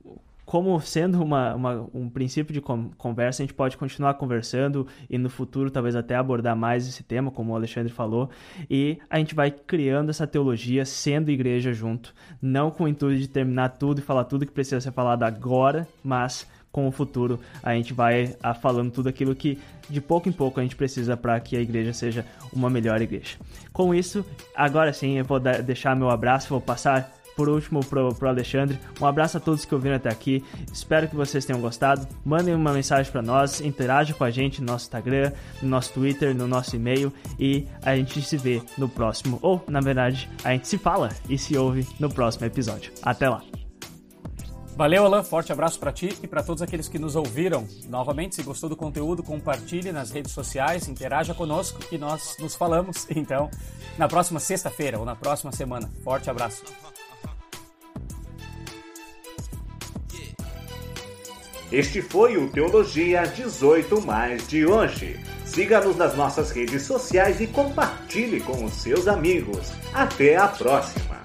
B: como sendo uma, uma, um princípio de conversa, a gente pode continuar conversando e no futuro talvez até abordar mais esse tema, como o Alexandre falou, e a gente vai criando essa teologia sendo igreja junto, não com o intuito de terminar tudo e falar tudo que precisa ser falado agora, mas com o futuro a gente vai a, falando tudo aquilo que de pouco em pouco a gente precisa para que a igreja seja uma melhor igreja. Com isso, agora sim eu vou deixar meu abraço, vou passar por último pro, pro Alexandre. Um abraço a todos que ouviram até aqui. Espero que vocês tenham gostado. Mandem uma mensagem para nós, interajam com a gente no nosso Instagram, no nosso Twitter, no nosso e-mail e a gente se vê no próximo, ou na verdade, a gente se fala e se ouve no próximo episódio. Até lá.
A: Valeu, Alan. Forte abraço para ti e para todos aqueles que nos ouviram. Novamente, se gostou do conteúdo, compartilhe nas redes sociais, interaja conosco e nós nos falamos, então, na próxima sexta-feira ou na próxima semana. Forte abraço.
E: Este foi o Teologia 18 Mais de hoje. Siga-nos nas nossas redes sociais e compartilhe com os seus amigos. Até a próxima!